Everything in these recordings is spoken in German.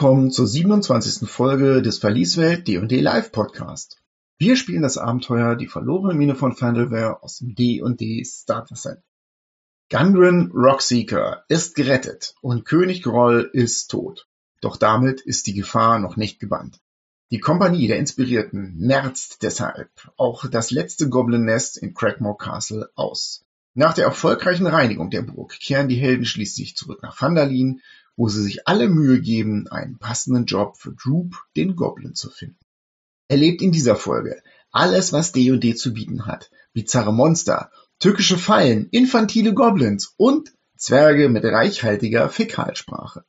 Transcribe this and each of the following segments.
Willkommen zur 27. Folge des Verlieswelt D&D Live Podcast. Wir spielen das Abenteuer Die verlorene Mine von Fandelware aus dem D&D Starter Set. Gundren Rockseeker ist gerettet und König Groll ist tot. Doch damit ist die Gefahr noch nicht gebannt. Die Kompanie der Inspirierten merzt deshalb auch das letzte Goblin-Nest in Crackmore Castle aus. Nach der erfolgreichen Reinigung der Burg kehren die Helden schließlich zurück nach Vandalin, wo sie sich alle Mühe geben, einen passenden Job für Droop, den Goblin, zu finden. Erlebt in dieser Folge alles, was D&D zu bieten hat. Bizarre Monster, tückische Fallen, infantile Goblins und Zwerge mit reichhaltiger Fäkalsprache.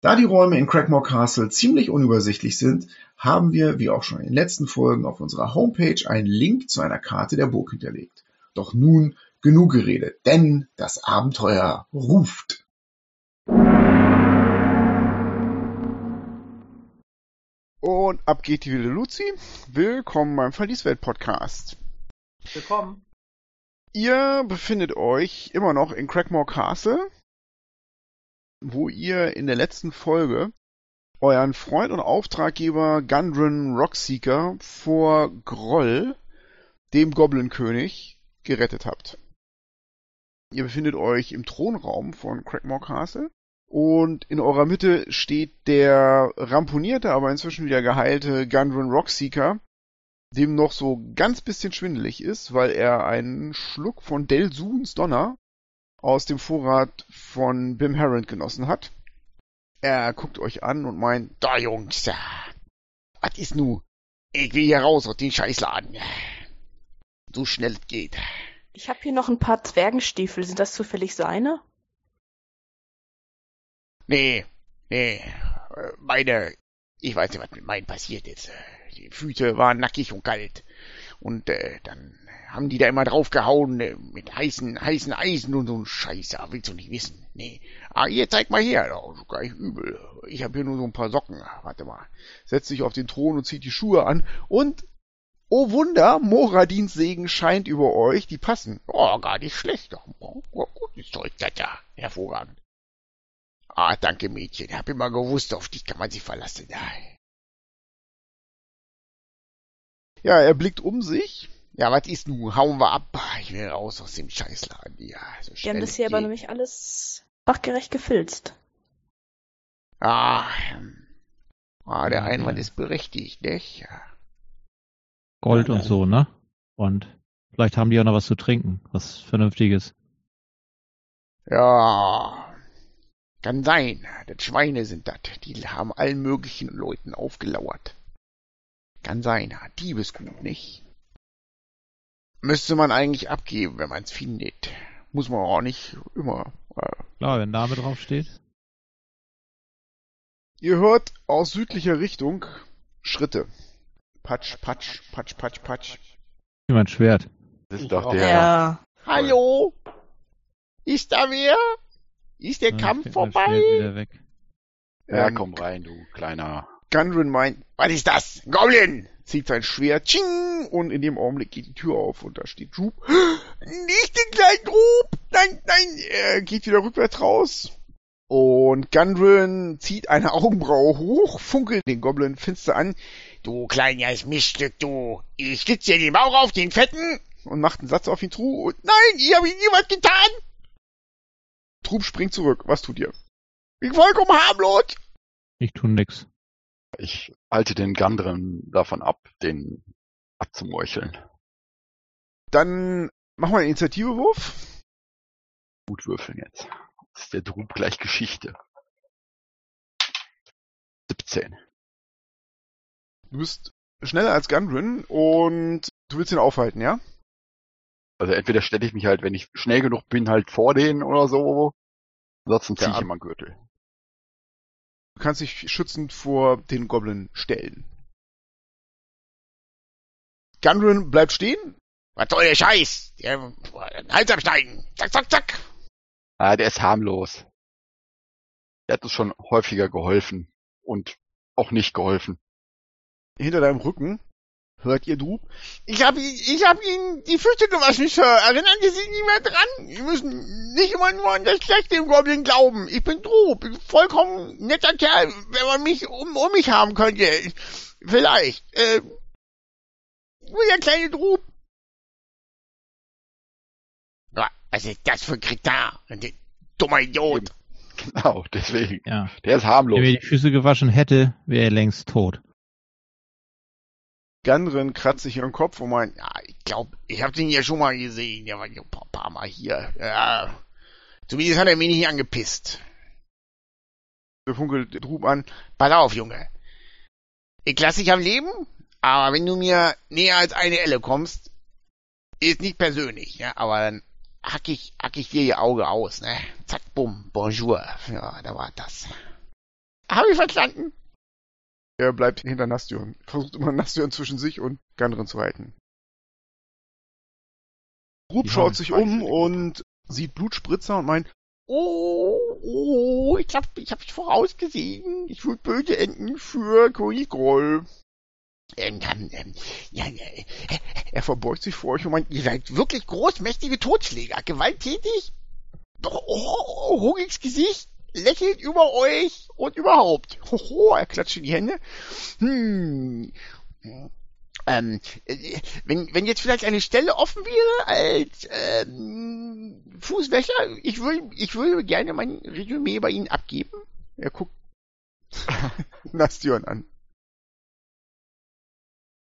Da die Räume in Crackmore Castle ziemlich unübersichtlich sind, haben wir, wie auch schon in den letzten Folgen, auf unserer Homepage einen Link zu einer Karte der Burg hinterlegt. Doch nun genug geredet, denn das Abenteuer ruft. Und ab geht die wilde Luzi. Willkommen beim Verlieswelt-Podcast. Willkommen. Ihr befindet euch immer noch in Crackmore Castle, wo ihr in der letzten Folge euren Freund und Auftraggeber Gundren Rockseeker vor Groll, dem Goblin-König, gerettet habt. Ihr befindet euch im Thronraum von Crackmore Castle und in eurer Mitte steht der ramponierte, aber inzwischen wieder geheilte Gundren Rockseeker, dem noch so ganz bisschen schwindelig ist, weil er einen Schluck von Del Suns Donner aus dem Vorrat von Bim Herrand genossen hat. Er guckt euch an und meint, da Jungs, was ist nu? Ich will hier raus aus den Scheißladen. So schnell es geht. Ich habe hier noch ein paar Zwergenstiefel. Sind das zufällig seine? Nee, nee, meine, ich weiß nicht, was mit meinen passiert ist. Die Füße waren nackig und kalt. Und äh, dann haben die da immer draufgehauen äh, mit heißen, heißen Eisen und so ein Scheiße. Willst du nicht wissen? Nee. Ah, ihr zeig mal her. Das ist gar nicht übel. Ich habe hier nur so ein paar Socken. Warte mal. Setzt sich auf den Thron und zieht die Schuhe an. Und, oh Wunder, Moradins Segen scheint über euch. Die passen. Oh, gar nicht schlecht. Oh, gutes Zeug, ja. Hervorragend. Ah, danke Mädchen. Hab immer gewusst, auf dich kann man sich verlassen. Ja, er blickt um sich. Ja, was ist nun? Hauen wir ab. Ich will raus aus dem Scheißladen. Ja, so Wir haben das hier aber nämlich alles fachgerecht gefilzt. Ah, ah der Einwand ist berechtigt, nicht? Ja. Gold und so, ne? Und vielleicht haben die auch noch was zu trinken, was Vernünftiges. Ja, kann sein. Das Schweine sind das. Die haben allen möglichen Leuten aufgelauert. Kann sein. Diebesgut, nicht? Müsste man eigentlich abgeben, wenn man es findet. Muss man auch nicht immer. Äh. Klar, wenn Name drauf steht. Ihr hört aus südlicher Richtung Schritte. Patsch, patsch, patsch, patsch, patsch. Mein Schwert. Das ist doch der. Ja. Hallo? Ist da wer? Ist der Ja, Kampf ich krieg mein vorbei? Schwert wieder weg. Ja, Ähm, komm rein, du kleiner. Gundren meint, was ist das? Goblin! Zieht sein Schwert, tsching! Und in dem Augenblick geht die Tür auf und da steht Droop. Nicht den kleinen Droop! Nein, nein! Er geht wieder rückwärts raus. Und Gundren zieht eine Augenbraue hoch, funkelt den Goblin finster an. Du kleines Miststück, du! Ich schlitz dir den Bauch auf, den fetten! Und macht einen Satz auf ihn zu und nein, ihr habt ihm niemand getan! Trup springt zurück. Was tut ihr? Ich bin vollkommen harmlos! Ich tu nix. Ich halte den Gandren davon ab, den abzumeucheln. Dann machen wir einen Initiativewurf. Gut würfeln jetzt. Das ist der Drub gleich Geschichte. 17. Du bist schneller als Gundren und du willst ihn aufhalten, ja? Also entweder stelle ich mich halt, wenn ich schnell genug bin, halt vor denen oder so. Ansonsten ziehe ich immer einen Gürtel. Du kannst dich schützend vor den Goblin stellen. Gundren bleibt stehen. Was soll der Scheiß? Der Hals abschneiden. Zack, zack, zack. Ah, der ist harmlos. Der hat uns schon häufiger geholfen und auch nicht geholfen. Hinter deinem Rücken Hört ihr Drub? Ich hab, ihn- ich hab Ihnen die Füße gewaschen, Sir. Erinnern Sie sich nicht mehr dran? Sie müssen nicht immer nur an das Schlechte im Goblin glauben. Ich bin Drub. Bin vollkommen netter Kerl, wenn man mich um, um mich haben könnte. Vielleicht. Äh, nur der kleine Drub. Ja, was ist das für ein Kritar? Ein dummer Idiot. Genau, deswegen. Ja. Der ist harmlos. Wenn er die Füße gewaschen hätte, wäre er längst tot. Gandrin kratzt sich ihren Kopf und meint, ja, ich glaube, ich habe den ja schon mal gesehen. Der war ja ein paar, Mal hier. Ja, zumindest hat er mich nicht angepisst. Der funkelt Drub an. Pass auf, Junge. Ich lass dich am Leben, aber wenn du mir näher als eine Elle kommst, ist nicht persönlich, ja, aber dann hack ich, hack ich dir ihr Auge aus, ne? Zack, bumm, bonjour. Ja, da war das. Hab ich verstanden? Er bleibt hinter Nastion. Versucht immer Nastion zwischen sich und Gandrin zu halten. Rub Die schaut sich um und sieht Blutspritzer und meint, oh, oh, ich hab, ich hab's vorausgesehen. Ich würde böse enden für König Groll. Ähm, dann, ähm, ja, äh, er verbeugt sich vor euch und meint, ihr seid wirklich großmächtige Totschläger, gewalttätig, doch, oh, Hogigs Gesicht lächelt über euch und überhaupt. Hoho, er klatscht in die Hände. Hm. Ähm, äh, wenn, wenn jetzt vielleicht eine Stelle offen wäre als ähm, Fußwäscher, ich würde ich würde gerne mein Resümee bei Ihnen abgeben. Er guckt Nastion an.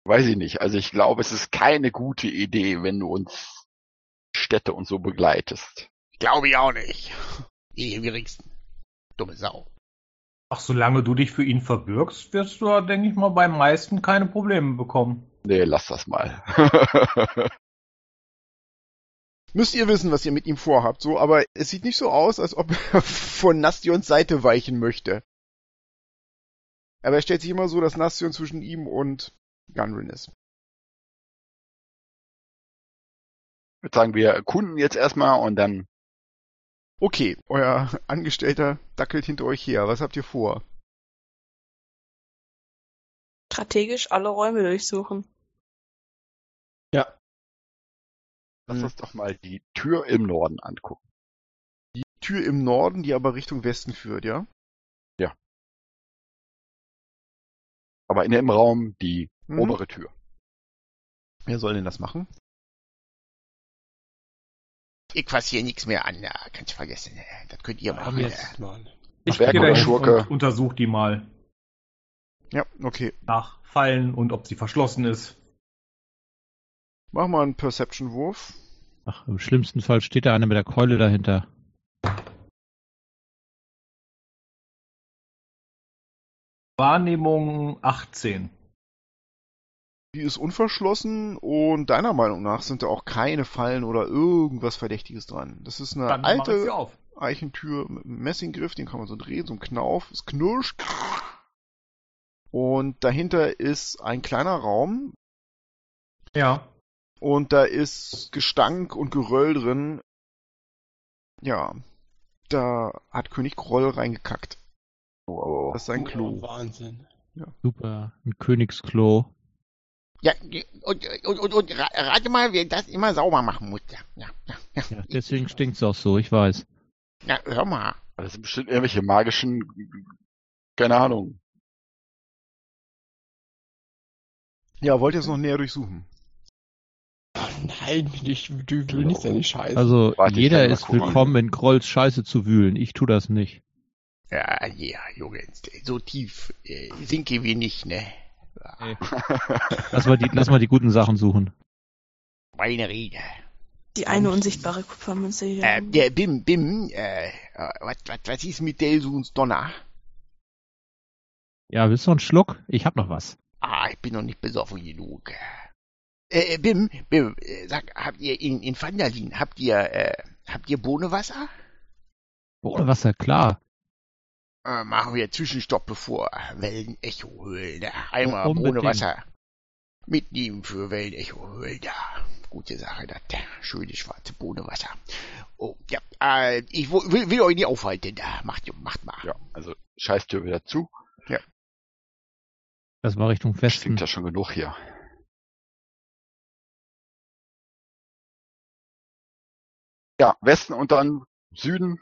Weiß ich nicht. Also ich glaube, es ist keine gute Idee, wenn du uns Städte und so begleitest. Glaube ich auch nicht. Die wenigsten. Dumme Sau. Ach, solange du dich für ihn verbürgst, wirst du, denke ich mal, beim meisten keine Probleme bekommen. Nee, lass das mal. Müsst ihr wissen, was ihr mit ihm vorhabt, so, aber es sieht nicht so aus, als ob er von Nastions Seite weichen möchte. Aber er stellt sich immer so, dass Nastion zwischen ihm und Gunrin ist. Ich würde sagen, wir erkunden jetzt erstmal und dann Okay, euer Angestellter dackelt hinter euch her. Was habt ihr vor? Strategisch alle Räume durchsuchen. Ja. lass Hm. uns doch mal die Tür im Norden angucken. Die Tür im Norden, die aber Richtung Westen führt, ja? Aber in dem Raum die Mhm. obere Tür. Wer soll denn das machen? Ich fass hier nichts mehr an, ja, kannst vergessen. Das könnt ihr machen. mal. Ich gehe dahin Schurke? und untersuch die mal Ja, okay. nach Fallen und ob sie verschlossen ist. Mach mal einen Perception-Wurf. Ach, im schlimmsten Fall steht da einer mit der Keule dahinter. Wahrnehmung 18. Die ist unverschlossen und deiner Meinung nach sind da auch keine Fallen oder irgendwas Verdächtiges dran. Das ist eine Dann alte auf. Eichentür mit einem Messinggriff, den kann man so drehen, so ein Knauf, es knirscht. Und dahinter ist ein kleiner Raum Ja. und da ist Gestank und Geröll drin. Ja, da hat König Groll reingekackt. Oh, Das ist sein Oh, Klo. Wahnsinn. Super, ein Königsklo. Ja, und, und, und, und ra- rate mal, wer das immer sauber machen muss. Ja, ja, ja, ja. Deswegen stinkt's auch so, ich weiß. ja hör mal. Das sind bestimmt irgendwelche magischen, keine Ahnung. Ja, wollt ihr es noch näher durchsuchen? Nein, ich du will nicht seine Scheiße. Also Warte, jeder ist gucken. willkommen, in Grolls Scheiße zu wühlen. Ich tu das nicht. Ja, ja, Jungs, so tief äh, sinke wir nicht, ne? Ey. Lass mal die, lass mal die guten Sachen suchen. Meine Rede. Die eine unsichtbare Kupfermünze hier. Äh, der Bim, Bim, äh, was, was, was ist mit Delsuns Donner? Ja, willst du einen Schluck? Ich hab noch was. Ah, ich bin noch nicht besoffen genug. Äh, äh, Bim, Bim, äh, sag, habt ihr in, in Vandalin, habt ihr, äh, habt ihr Bohnenwasser? Ohne Wasser, klar äh, machen wir Zwischenstopp bevor Wellenecho-Höhle. Äh, einmal Und ohne Wasser mitnehmen für Wellenecho-Höhle. Gute Sache, das schöne schwarze Bohnenwasser. Oh, ja, äh, ich will, will, euch nicht aufhalten. Macht, macht mal. Ja, also Scheißtür wieder zu. Ja. Das war Richtung Westen. Stinkt ja schon genug hier. Ja, Westen und dann Süden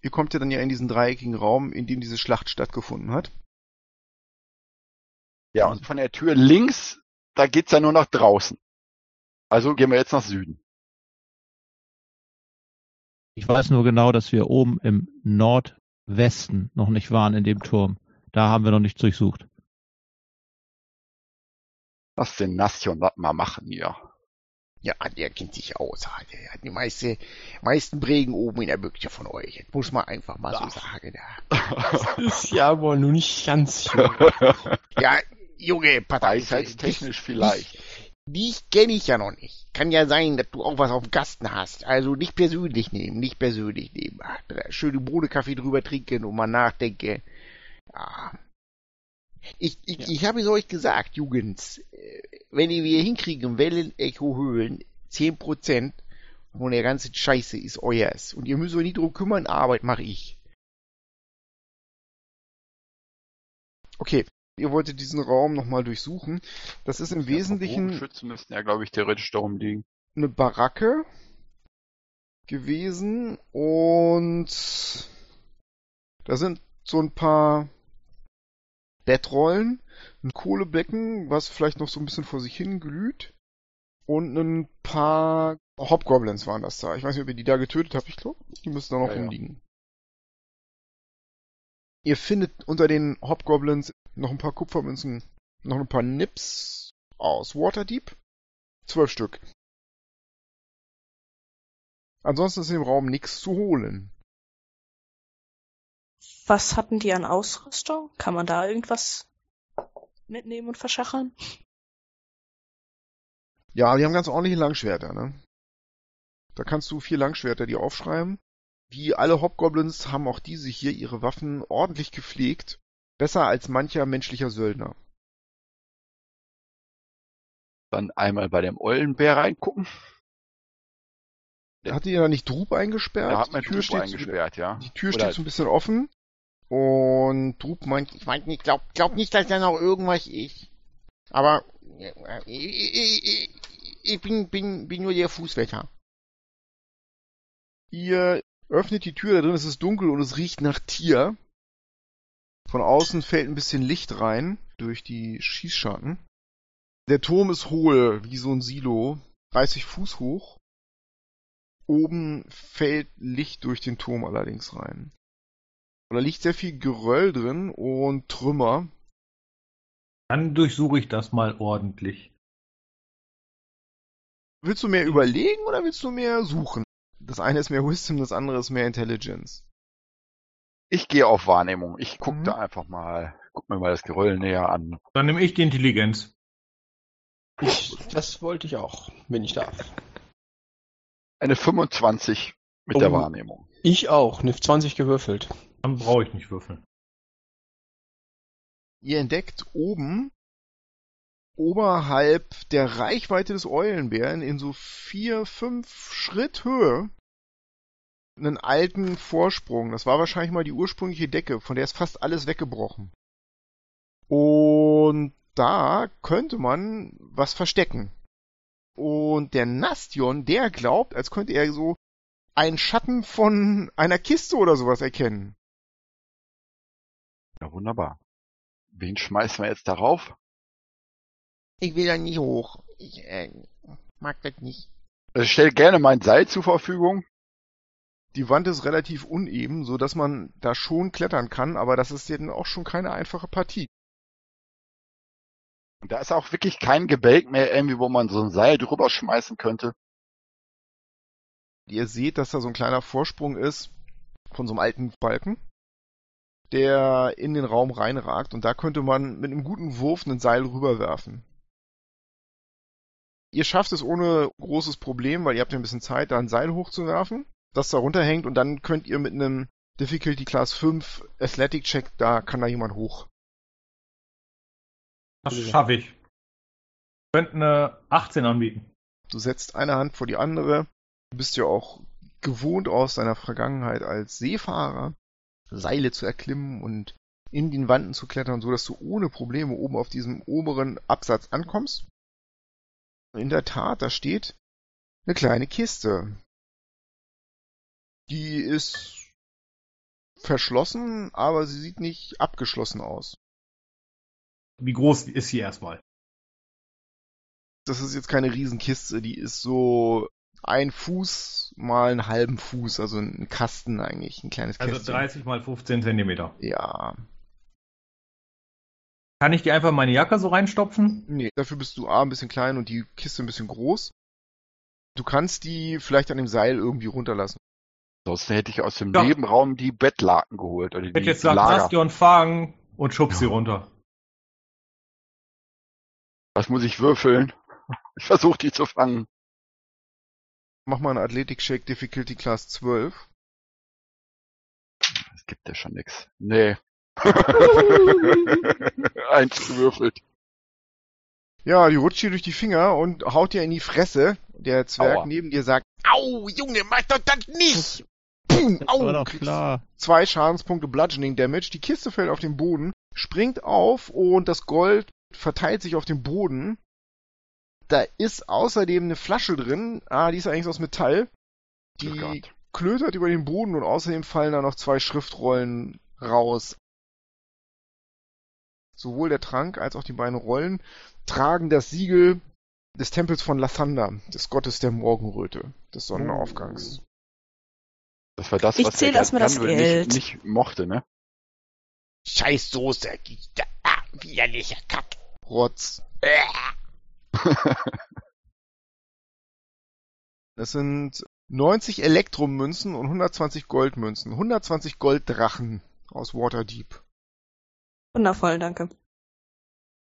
Ihr kommt ja dann ja in diesen dreieckigen Raum, in dem diese Schlacht stattgefunden hat. Ja, und von der Tür links, da geht's ja nur nach draußen. Also gehen wir jetzt nach Süden. Ich weiß nur genau, dass wir oben im Nordwesten noch nicht waren in dem Turm. Da haben wir noch nicht durchsucht. Lass den Nation das mal machen hier. Ja, der kennt sich aus. Der hat die meiste, meisten Prägen oben in der Büchse von euch. Das muss man einfach mal so sagen. Ja, Das ist ja aber nur nicht ganz jung. ja Junge, Partei. Weisheitstechnisch vielleicht. Dich kenne ich ja noch nicht. Kann ja sein, dass du auch was auf dem Gasten hast. Also nicht persönlich nehmen, nicht persönlich nehmen. Ach, schöne Bohnenkaffee drüber trinken und mal nachdenken. Ja. Ich, ich, Ja. ich habe es euch gesagt, Jugends, äh, wenn ihr wir hinkriegen, Wellen-Echo-Höhlen, 10% von der ganzen Scheiße ist euers. Und ihr müsst euch nicht drum kümmern, Arbeit mache ich. Okay, ihr wolltet diesen Raum nochmal durchsuchen. Das ist im Wesentlichen Bogenschützen müssten ja, glaube ich, theoretisch darum liegen. eine Baracke gewesen und da sind so ein paar Bettrollen, ein Kohlebecken, was vielleicht noch so ein bisschen vor sich hin glüht und ein paar Hobgoblins waren das da. Ich weiß nicht, ob ihr die da getötet habt, ich glaube, die müssen da noch Ja, ja. rumliegen. Ihr findet unter den Hobgoblins noch ein paar Kupfermünzen, noch ein paar Nips aus Waterdeep. Zwölf Stück. Ansonsten ist im Raum nichts zu holen. Was hatten die an Ausrüstung? Kann man da irgendwas mitnehmen und verschachern? Ja, die haben ganz ordentliche Langschwerter, ne? Da kannst du vier Langschwerter dir aufschreiben. Wie alle Hobgoblins haben auch diese hier ihre Waffen ordentlich gepflegt. Besser als mancher menschlicher Söldner. Dann einmal bei dem Eulenbär reingucken. Hat ihr da nicht Drub eingesperrt? Da hat man die die Tür Tür steht, eingesperrt, ja. Die Tür Oder- steht so ein bisschen offen. Und Drub meint, Ich meine, ich glaub, glaub nicht, dass da noch irgendwas ist. Aber äh, ich, ich, ich, ich bin, bin, bin nur der Fußwächter. Ihr öffnet die Tür, da drin ist es dunkel und es riecht nach Tier. Von außen fällt ein bisschen Licht rein durch die Schießscharten. Der Turm ist hohl, wie so ein Silo, 30 Fuß hoch. Oben fällt Licht durch den Turm allerdings rein. Und da liegt sehr viel Geröll drin und Trümmer. Dann durchsuche ich das mal ordentlich. Willst du mehr überlegen oder willst du mehr suchen? Das eine ist mehr Wisdom, das andere ist mehr Intelligence. Ich gehe auf Wahrnehmung. Ich guck Mhm. da einfach mal, guck mir mal das Geröll näher an. Dann nehme ich die Intelligenz. Ich, das wollte ich auch, wenn ich darf. Eine 25 mit Oh. der Wahrnehmung. Ich auch, eine 20 gewürfelt. Dann brauche ich nicht würfeln. Ihr entdeckt oben, oberhalb der Reichweite des Eulenbären, in so vier, fünf Schritt Höhe, einen alten Vorsprung. Das war wahrscheinlich mal die ursprüngliche Decke, von der ist fast alles weggebrochen. Und da könnte man was verstecken. Und der Nastion, der glaubt, als könnte er so einen Schatten von einer Kiste oder sowas erkennen. Ja, wunderbar. Wen schmeißen wir jetzt darauf? Ich will da nicht hoch. Ich äh, mag das nicht. Also ich stelle gerne mein Seil zur Verfügung. Die Wand ist relativ uneben, so dass man da schon klettern kann, aber das ist eben auch schon keine einfache Partie. Und da ist auch wirklich kein Gebälk mehr irgendwie, wo man so ein Seil drüber schmeißen könnte. Ihr seht, dass da so ein kleiner Vorsprung ist von so einem alten Balken, der in den Raum reinragt und da könnte man mit einem guten Wurf ein Seil rüberwerfen. Ihr schafft es ohne großes Problem, weil ihr habt ja ein bisschen Zeit, da ein Seil hochzuwerfen, das da runterhängt und dann könnt ihr mit einem Difficulty Class 5 Athletic Check, da kann da jemand hoch. Das schaffe ich. Ich könnte eine 18 anbieten. Du setzt eine Hand vor die andere. Du bist ja auch gewohnt aus deiner Vergangenheit als Seefahrer, Seile zu erklimmen und in den Wanden zu klettern, so dass du ohne Probleme oben auf diesem oberen Absatz ankommst. In der Tat, da steht eine kleine Kiste. Die ist verschlossen, aber sie sieht nicht abgeschlossen aus. Wie groß ist sie erstmal? Das ist jetzt keine Riesenkiste, die ist so ein Fuß mal einen halben Fuß, also ein Kasten eigentlich, ein kleines Also Kästchen. 30 mal 15 Zentimeter. Ja, Kann ich die einfach in meine Jacke so reinstopfen? nee, dafür bist du A ein bisschen klein und die Kiste ein bisschen groß. Du kannst die vielleicht an dem Seil irgendwie runterlassen. Sonst hätte ich aus dem Ja. Nebenraum die Bettlaken geholt. Oder Ich die hätte jetzt gesagt. Bastion fangen und schub sie runter. Was muss ich würfeln? Ich versuche die zu fangen. Mach mal einen Athletik-Shake Difficulty Class 12. Es gibt ja schon nix. Nee. Eins gewürfelt. Ja, die rutscht dir durch die Finger und haut dir in die Fresse. Der Zwerg Aua. neben dir sagt, Au, Junge, mach doch das nicht! Boom, Das au, war doch klar. zwei Schadenspunkte Bludgeoning Damage. Die Kiste fällt auf den Boden, springt auf und das Gold verteilt sich auf dem Boden. Da ist außerdem eine Flasche drin. Ah, die ist eigentlich aus Metall. Oh Die Gott. klötert über den Boden und außerdem fallen da noch zwei Schriftrollen raus. Sowohl der Trank als auch die beiden Rollen tragen das Siegel des Tempels von Lathander, des Gottes der Morgenröte, des Sonnenaufgangs. Das war das, Ich was zähl der erst mal das Geld. Nicht, nicht mochte, ne? Scheiß Soße. Ah, widerlicher Kack. Rotz. Das sind 90 Elektromünzen und 120 Goldmünzen. 120 Golddrachen aus Waterdeep. Wundervoll, danke.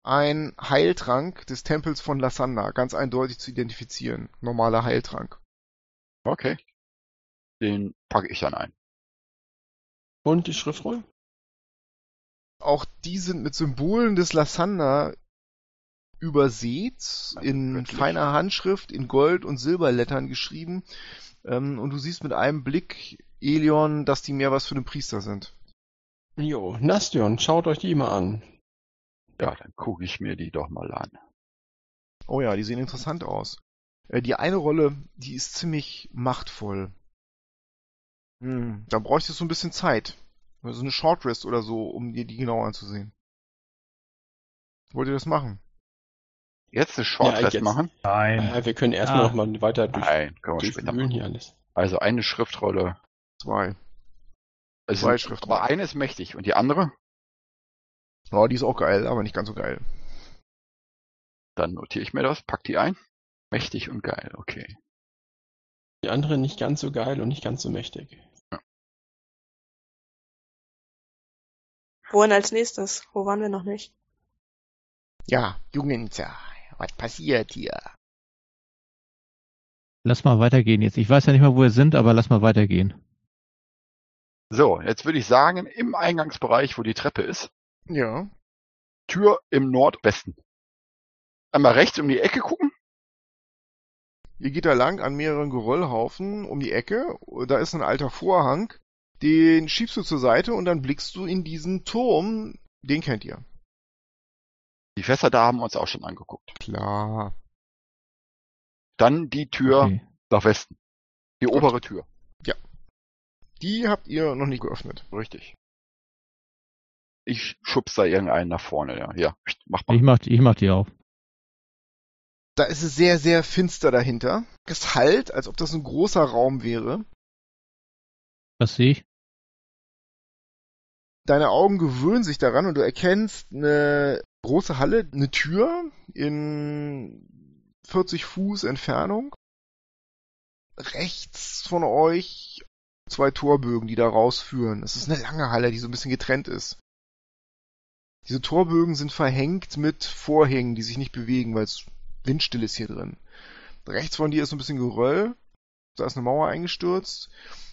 Ein Heiltrank des Tempels von Lasanda, ganz eindeutig zu identifizieren. Normaler Heiltrank. Okay. Den packe ich dann ein. Und die Schriftrollen? Auch die sind mit Symbolen des Lasanda übersät, in Wirklich? feiner Handschrift, in Gold- und Silberlettern geschrieben. Ähm, und du siehst mit einem Blick, Elion, dass die mehr was für den Priester sind. Jo, Nastion, schaut euch die mal an. Ja, dann gucke ich mir die doch mal an. Oh ja, die sehen interessant aus. Äh, die eine Rolle, die ist ziemlich machtvoll. Hm, da bräuchtest du ein bisschen Zeit. Also eine Shortrest oder so, um dir die genau anzusehen. Wollt ihr das machen? Jetzt eine Shortrest jetzt. machen? Nein. Ja, wir können erstmal Ah. noch mal weiter durch, Nein, können wir später machen. hier alles. Also eine Schriftrolle. Zwei. Also, Zwei Schriftrollen. aber eine ist mächtig. Und die andere? Oh, die ist auch geil, aber nicht ganz so geil. Dann notiere ich mir das, pack die ein. Mächtig und geil, okay. Die andere nicht ganz so geil und nicht ganz so mächtig. Wohin als nächstes? Wo waren wir noch nicht? Ja, ja, was passiert hier? Lass mal weitergehen jetzt. Ich weiß ja nicht mal, wo wir sind, aber lass mal weitergehen. So, jetzt würde ich sagen, im Eingangsbereich, wo die Treppe ist, Ja. Tür im Nordwesten. Einmal rechts um die Ecke gucken. Ihr geht da lang an mehreren Geröllhaufen um die Ecke. Da ist ein alter Vorhang. Den schiebst du zur Seite und dann blickst du in diesen Turm. Den kennt ihr. Die Fässer da haben wir uns auch schon angeguckt. Klar. Dann die Tür Okay. nach Westen. Die Gut. obere Tür. Die habt ihr noch nicht geöffnet. Richtig. Ich schubs da irgendeinen nach vorne, ja. Ja, mach mal. Ich mach, ich mach die auf. Da ist es sehr, sehr finster dahinter. Es halt, als ob das ein großer Raum wäre. Was sehe ich? Deine Augen gewöhnen sich daran und du erkennst eine große Halle, eine Tür in 40 Fuß Entfernung. Rechts von euch zwei Torbögen, die da rausführen. Es ist eine lange Halle, die so ein bisschen getrennt ist. Diese Torbögen sind verhängt mit Vorhängen, die sich nicht bewegen, weil es windstill ist hier drin. Rechts von dir ist so ein bisschen Geröll. Da ist eine Mauer eingestürzt.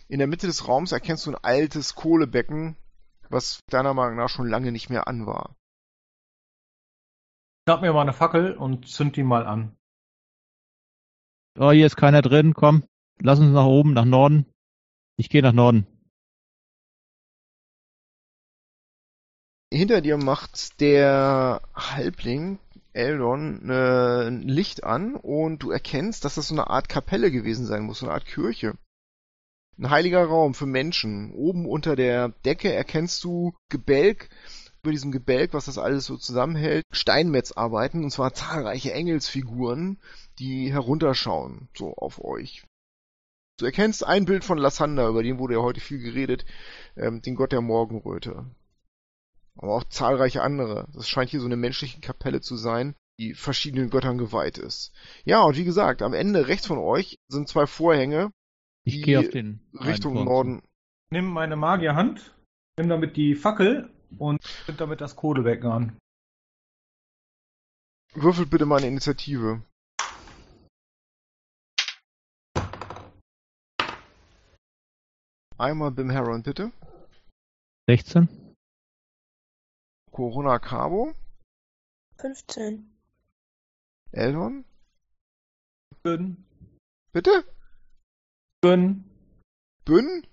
In der Mitte des Raums erkennst du ein altes Kohlebecken, was deiner Meinung nach schon lange nicht mehr an war. Schnapp mir mal eine Fackel und zünd die mal an. Oh, hier ist keiner drin. Komm, lass uns nach oben, nach Norden. Ich gehe nach Norden. Hinter dir macht der Halbling Eldon äh, ein Licht an und du erkennst, dass das so eine Art Kapelle gewesen sein muss, so eine Art Kirche. Ein heiliger Raum für Menschen. Oben unter der Decke erkennst du Gebälk, über diesem Gebälk, was das alles so zusammenhält, Steinmetzarbeiten, und zwar zahlreiche Engelsfiguren, die herunterschauen, so auf euch. Du erkennst ein Bild von Lassander, über den wurde ja heute viel geredet, ähm, den Gott der Morgenröte. Aber auch zahlreiche andere. Das scheint hier so eine menschliche Kapelle zu sein, die verschiedenen Göttern geweiht ist. Ja, und wie gesagt, am Ende rechts von euch sind zwei Vorhänge, Ich gehe auf den Richtung. Norden. Nimm meine Magierhand, nimm damit die Fackel und zünd damit das Kohlebecken an. Würfelt bitte mal eine Initiative. Einmal Bim Heron, bitte. 16? Corona Cabo. 15. Eldon. Bün, Bitte? Bün, Bün?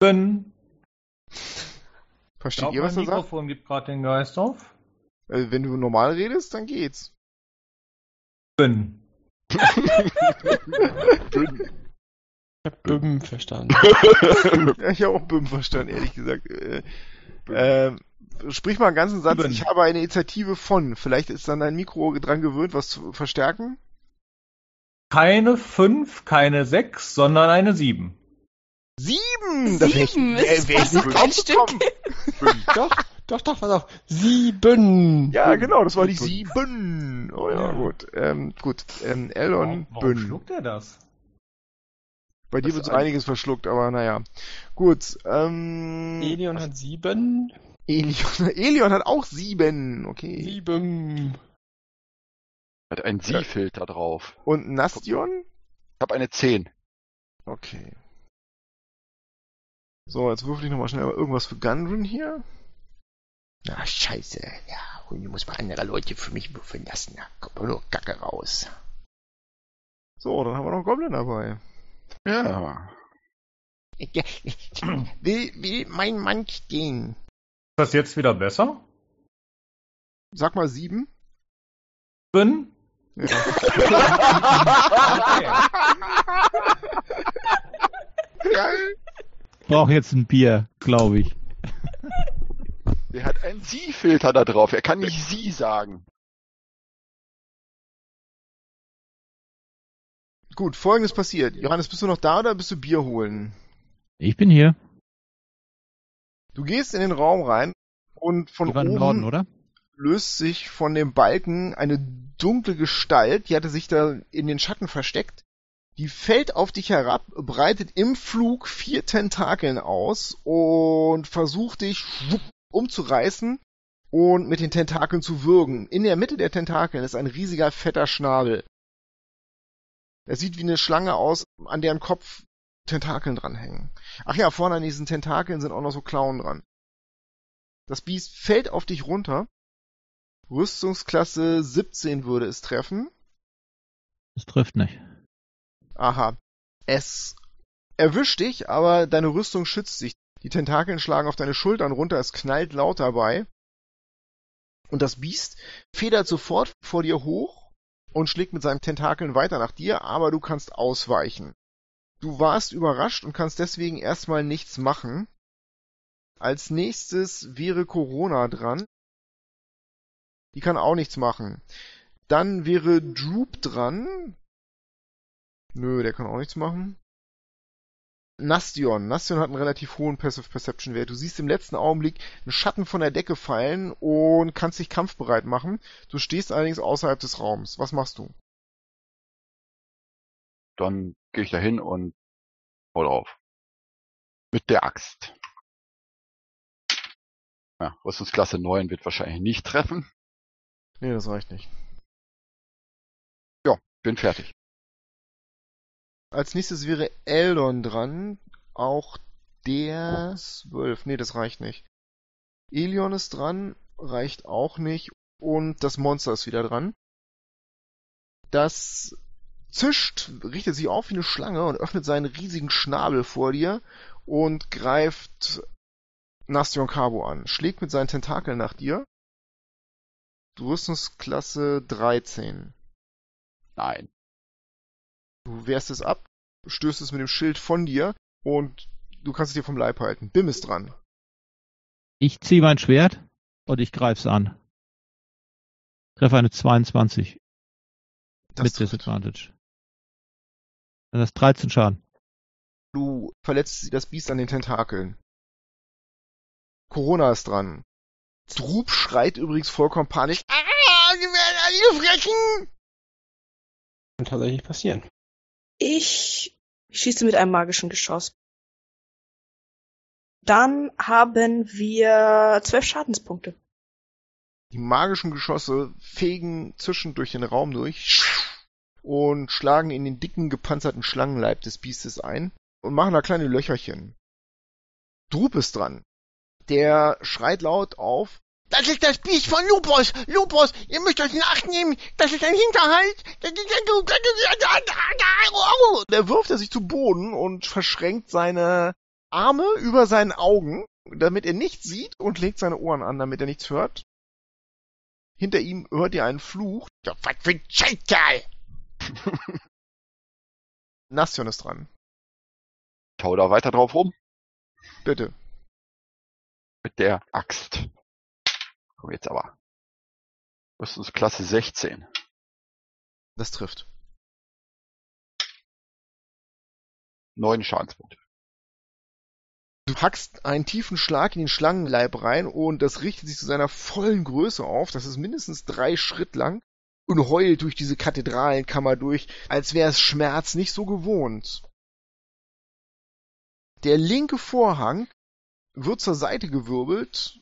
bün. Versteht Glaub, ihr, was mein er sagt? Mikrofon gibt gerade den Geist auf. Also, wenn du normal redest, dann geht's. Bün. Ich hab Böhm verstanden. Ja, ich habe auch Büm verstanden, ehrlich gesagt. Äh, sprich mal einen ganzen Satz. Büm. Ich habe eine Initiative von. Vielleicht ist dann dein Mikro dran gewöhnt, was zu verstärken. Keine fünf, keine sechs, sondern eine sieben. Sieben! Da wär ich- Sieben wär- ist wär ich nicht drauf gekommen. doch, doch, doch, pass auf. Sieben. Ja, genau, das war die Bün. sieben. Oh ja, Ja. gut. Ähm, gut, ähm, Elon Warum, warum Bün. schluckt er das? Bei dir Das wird so ein- einiges verschluckt, aber naja. Gut, ähm... Elion hat sieben. Elion, Elion hat auch sieben, okay. Sieben. Hat einen Sie-Filter drauf. Und Nastion? Ich habe eine 10. Okay. So, jetzt würfel ich nochmal schnell irgendwas für Gundren hier. Na, scheiße. Ja, und ich muss mal andere Leute für mich würfeln lassen. Da kommt nur Kacke raus. So, dann haben wir noch einen Goblin dabei. Ja. Ja, will, will mein Mann stehen. Ist das jetzt wieder besser? Sag mal sieben. Bün. Ja. Geil. Brauche jetzt ein Bier, glaube ich. Der hat einen Sie-Filter da drauf. Er kann nicht Sie sagen. Gut, folgendes passiert. Johannes, bist du noch da oder bist du Bier holen? Ich bin hier. Du gehst in den Raum rein und von Wir waren im oben Norden, oder? Löst sich von dem Balken eine dunkle Gestalt, die hatte sich da in den Schatten versteckt. Die fällt auf dich herab, breitet im Flug vier Tentakeln aus und versucht dich umzureißen und mit den Tentakeln zu würgen. In der Mitte der Tentakeln ist ein riesiger fetter Schnabel. Er sieht wie eine Schlange aus, an deren Kopf Tentakeln dranhängen. Ach ja, vorne an diesen Tentakeln sind auch noch so Klauen dran. Das Biest fällt auf dich runter. Rüstungsklasse 17 würde es treffen. Das trifft nicht. Aha. Es erwischt dich, aber deine Rüstung schützt dich. Die Tentakeln schlagen auf deine Schultern runter, es knallt laut dabei. Und das Biest federt sofort vor dir hoch und schlägt mit seinen Tentakeln weiter nach dir, aber du kannst ausweichen. Du warst überrascht und kannst deswegen erstmal nichts machen. Als nächstes wäre Corona dran. Die kann auch nichts machen. Dann wäre Droop dran. Nö, der kann auch nichts machen. Nastion. Nastion hat einen relativ hohen Passive Perception Wert. Du siehst im letzten Augenblick einen Schatten von der Decke fallen und kannst dich kampfbereit machen. Du stehst allerdings außerhalb des Raums. Was machst du? Dann gehe ich da hin und hau drauf. Mit der Axt. Ja, Rüstungsklasse 9 wird wahrscheinlich nicht treffen. Nee, das reicht nicht. Bin fertig. Als nächstes wäre Eldon dran. Auch der 12. Nee, das reicht nicht. Elion ist dran. Reicht auch nicht. Und das Monster ist wieder dran. Das zischt, richtet sich auf wie eine Schlange und öffnet seinen riesigen Schnabel vor dir und greift Nastion Cabo an. Schlägt mit seinen Tentakeln nach dir. Rüstungsklasse 13. Nein. Du wehrst es ab. stößt es mit dem Schild von dir und du kannst es dir vom Leib halten. Bim ist dran. Ich ziehe mein Schwert und ich greif's an. Treffe eine 22 Das mit trifft. Disadvantage. Dann ist 13 Schaden. Du verletzt das Biest an den Tentakeln. Corona ist dran. Drup schreit übrigens vollkommen panisch. Ah, wir werden angefressen! Kann tatsächlich passieren. Ich schieße mit einem magischen Geschoss. Dann haben wir zwölf Schadenspunkte. Die magischen Geschosse fegen zischend durch den Raum durch und schlagen in den dicken, gepanzerten Schlangenleib des Biestes ein und machen da kleine Löcherchen. Drup ist dran. Der schreit laut auf. Das ist das Biest von Lupus. Lupus, ihr müsst euch in Acht nehmen. Das ist ein Hinterhalt. Das ist ein... Der wirft er sich zu Boden und verschränkt seine Arme über seinen Augen, damit er nichts sieht und legt seine Ohren an, damit er nichts hört. Hinter ihm hört ihr einen Fluch. Ja, was für ein Scheißkerl. Nastion ist dran. Ich hau da weiter drauf rum Bitte. Mit der Axt. Komm jetzt aber. Rüstungsklasse 16. Das trifft. Neun Schadenspunkte. Du hackst einen tiefen Schlag in den Schlangenleib rein und das richtet sich zu seiner vollen Größe auf. Das ist mindestens drei Schritt lang und heult durch diese Kathedralenkammer durch, als wäre es Schmerz nicht so gewohnt. Der linke Vorhang wird zur Seite gewirbelt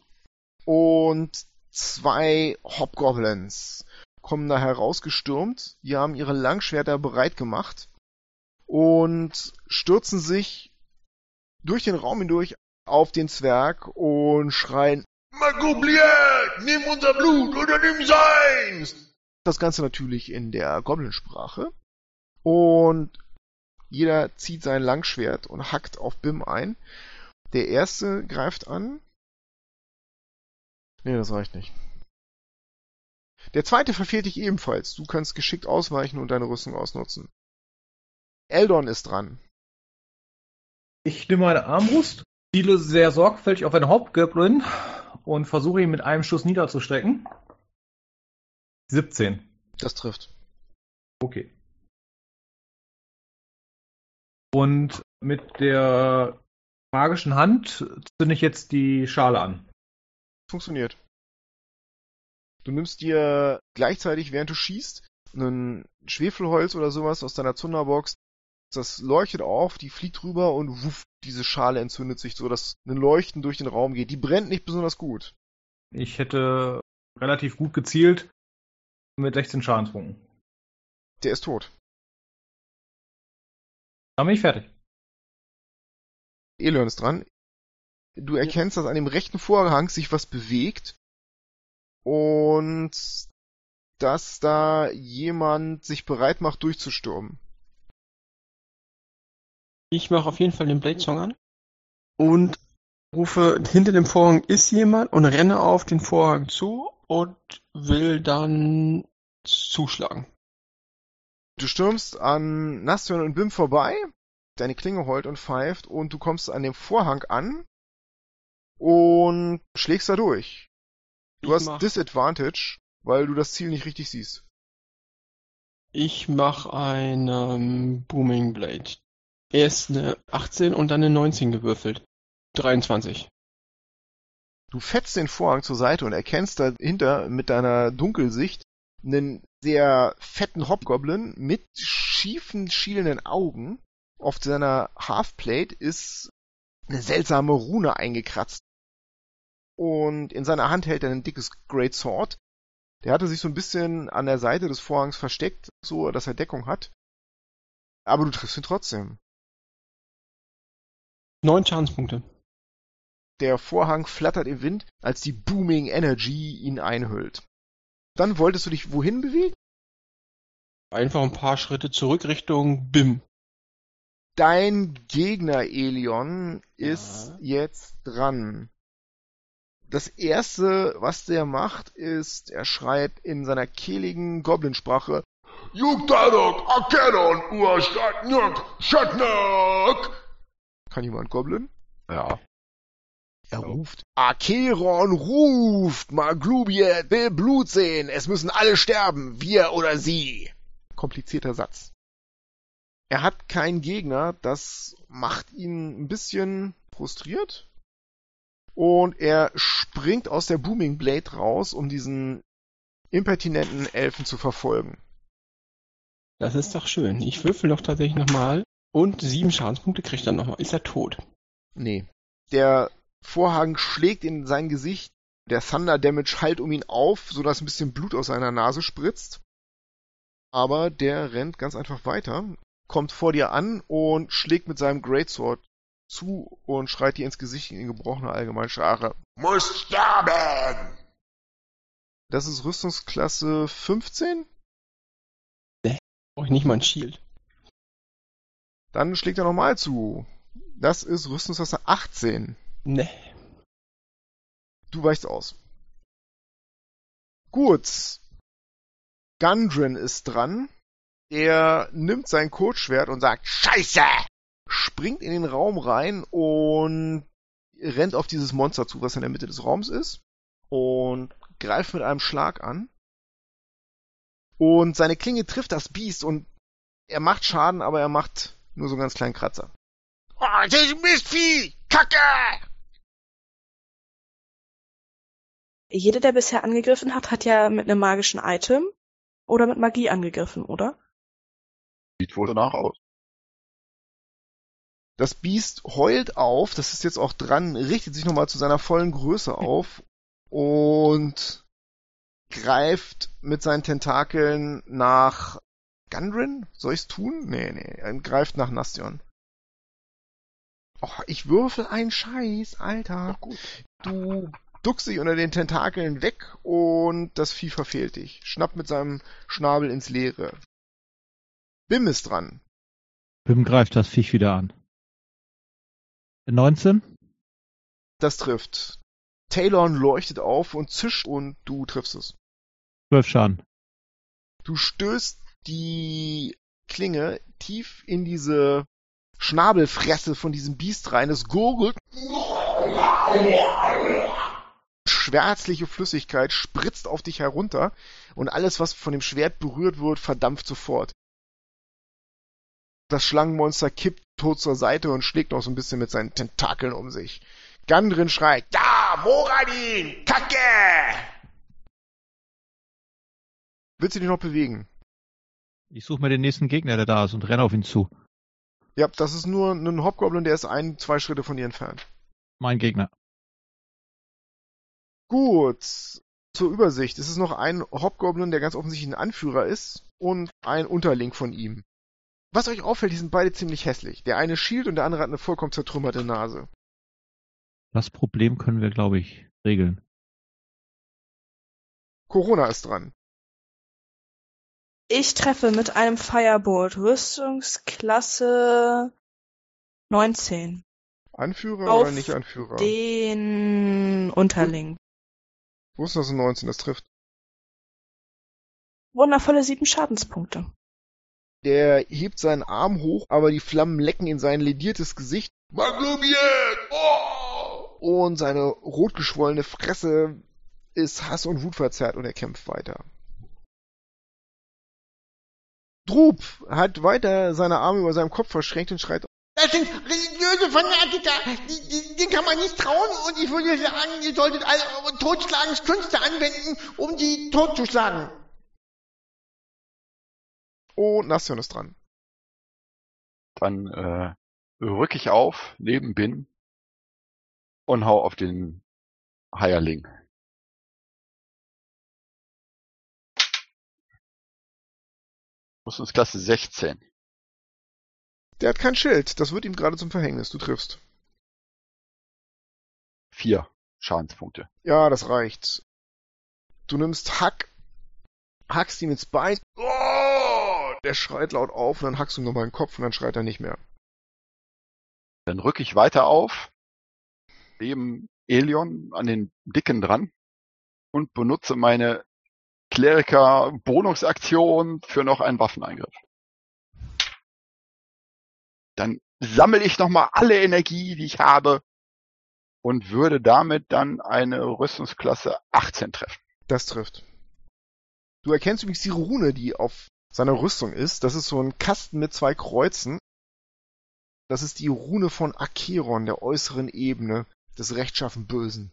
und zwei Hobgoblins kommen da herausgestürmt. Die haben ihre Langschwerter bereit gemacht und stürzen sich durch den Raum hindurch auf den Zwerg und schreien Magoblier, nimm unser Blut oder nimm seins. das Ganze natürlich in der Goblinsprache. Und jeder zieht sein Langschwert und hackt auf Bim ein. Der erste greift an. Nee, das reicht nicht. Der zweite verfehlt dich ebenfalls. Du kannst geschickt ausweichen und deine Rüstung ausnutzen. Eldon ist dran. Ich nehme meine Armbrust, ziele sehr sorgfältig auf einen Hauptgoblin und versuche ihn mit einem Schuss niederzustecken. 17. Das trifft. Okay. Und mit der magischen Hand zünde ich jetzt die Schale an. Funktioniert. Du nimmst dir gleichzeitig, während du schießt, ein Schwefelholz oder sowas aus deiner Zunderbox. Das leuchtet auf, die fliegt rüber und wuff, diese Schale entzündet sich so, dass ein Leuchten durch den Raum geht. Die brennt nicht besonders gut. Ich hätte relativ gut gezielt mit 16 Schadenspunkten. Der ist tot. Dann bin ich fertig. Elon ist dran. Du erkennst, dass an dem rechten Vorhang sich was bewegt und dass da jemand sich bereit macht, durchzustürmen. Ich mache auf jeden Fall den Blade Song an und rufe, hinter dem Vorhang ist jemand und renne auf den Vorhang zu und will dann zuschlagen. Du stürmst an Nastion und Bim vorbei, deine Klinge heult und pfeift und du kommst an dem Vorhang an und schlägst da durch. Du Ich hast mach- Disadvantage, weil du das Ziel nicht richtig siehst. Ich mache einen Booming Blade. Erst eine 18 und dann eine 19 gewürfelt. 23. Du fetzt den Vorhang zur Seite und erkennst dahinter mit deiner Dunkelsicht einen sehr fetten Hobgoblin mit schiefen, schielenden Augen. Auf seiner Halfplate ist eine seltsame Rune eingekratzt. Und in seiner Hand hält er ein dickes Great Sword. Der hatte sich so ein bisschen an der Seite des Vorhangs versteckt, so dass er Deckung hat. Aber du triffst ihn trotzdem. Neun Schadenspunkte. Der Vorhang flattert im Wind, als die Booming Energy ihn einhüllt. Dann wolltest du dich wohin bewegen? Einfach ein paar Schritte zurück Richtung BIM. Dein Gegner, Elion, ist Ja. jetzt dran. Das erste, was der macht, ist, er schreit in seiner kehligen Goblinsprache Jugdadok, Akeron, Urstatnuk, Shatnak. Kann jemand Goblin? Ja. Er ruft. Akeron ruft! Maglubiet will Blut sehen! Es müssen alle sterben! Wir oder sie! Komplizierter Satz. Er hat keinen Gegner, das macht ihn ein bisschen frustriert. Und er springt aus der Booming Blade raus, um diesen impertinenten Elfen zu verfolgen. Das ist doch schön. Ich würfel doch tatsächlich nochmal. Und sieben Schadenspunkte kriegt er nochmal. Ist er tot? Nee. Der Vorhang schlägt in sein Gesicht. Der Thunder Damage heilt um ihn auf, sodass ein bisschen Blut aus seiner Nase spritzt. Aber der rennt ganz einfach weiter, kommt vor dir an und schlägt mit seinem Greatsword zu und schreit dir ins Gesicht in gebrochener Allgemeinsprache. Muss sterben! Das ist Rüstungsklasse 15. Brauche ich nicht mal ein Shield. Dann schlägt er nochmal zu. Das ist Rüstungsklasse 18. Ne. Du weichst aus. Gut. Gundren ist dran. Er nimmt sein Kurzschwert und sagt Scheiße! Springt in den Raum rein und rennt auf dieses Monster zu, was in der Mitte des Raums ist. Und greift mit einem Schlag an. Und seine Klinge trifft das Biest und er macht Schaden, aber er macht nur so einen ganz kleinen Kratzer. Oh, das ist ein Mistvieh! Kacke! Jeder, der bisher angegriffen hat, hat ja mit einem magischen Item oder mit Magie angegriffen, oder? Sieht wohl danach aus. Das Biest heult auf, das ist jetzt auch dran, richtet sich nochmal zu seiner vollen Größe auf und greift mit seinen Tentakeln nach Gundren? Soll ich's tun? Nee, nee, er greift nach Nastion. Och, ich würfel einen Scheiß, Alter. Gut. Du duckst dich unter den Tentakeln weg und das Vieh verfehlt dich. Schnappt mit seinem Schnabel ins Leere. Bim ist dran. Bim greift das Viech wieder an. 19? Das trifft. Talon leuchtet auf und zischt und du triffst es. 12 Schaden. Du stößt die Klinge tief in diese Schnabelfresse von diesem Biest rein. Es gurgelt. Schwärzliche Flüssigkeit spritzt auf dich herunter und alles, was von dem Schwert berührt wird, verdampft sofort. Das Schlangenmonster kippt tot zur Seite und schlägt noch so ein bisschen mit seinen Tentakeln um sich. Gandrin schreit, da, Moradin, Kacke! Willst du dich noch bewegen? Ich suche mir den nächsten Gegner, der da ist, und renne auf ihn zu. Ja, das ist nur ein Hobgoblin, der ist ein, zwei Schritte von dir entfernt. Mein Gegner. Gut. Zur Übersicht. Es ist noch ein Hobgoblin, der ganz offensichtlich ein Anführer ist und ein Unterling von ihm. Was euch auffällt, die sind beide ziemlich hässlich. Der eine schielt und der andere hat eine vollkommen zertrümmerte Nase. Das Problem können wir, glaube ich, regeln. Corona ist dran. Ich treffe mit einem Firebolt Rüstungsklasse 19. Anführer Auf oder nicht Anführer? Den Unterling. Wo ist das 19? Das trifft. Wundervolle sieben Schadenspunkte. Der hebt seinen Arm hoch, aber die Flammen lecken in sein lediertes Gesicht. Oh! Und seine rotgeschwollene Fresse ist Hass und Wut verzerrt und er kämpft weiter. Drup hat weiter seine Arme über seinem Kopf verschränkt und schreit Das sind religiöse Fanatiker, die, die, denen kann man nicht trauen und ich würde sagen, ihr solltet alle eure Totschlagenskünste anwenden, um die totzuschlagen. Oh, Nastion ist dran. Dann äh, rück ich auf, neben Bin und hau auf den Heierling. Rüstungsklasse 16. Der hat kein Schild, das wird ihm gerade zum Verhängnis, du triffst. Vier Schadenspunkte. Ja, das reicht. Du nimmst Hack, hackst ihm ins Bein. Oh! Der schreit laut auf und dann hackst du ihm nochmal den Kopf und dann schreit er nicht mehr. Dann rück ich weiter auf, neben Elion an den Dicken dran und benutze meine Kleriker Bonusaktion für noch einen Waffeneingriff. Dann sammle ich nochmal alle Energie, die ich habe und würde damit dann eine Rüstungsklasse 18 treffen. Das trifft. Du erkennst übrigens die Rune, die auf seiner Rüstung ist. Das ist so ein Kasten mit zwei Kreuzen. Das ist die Rune von Acheron, der äußeren Ebene des rechtschaffen Bösen.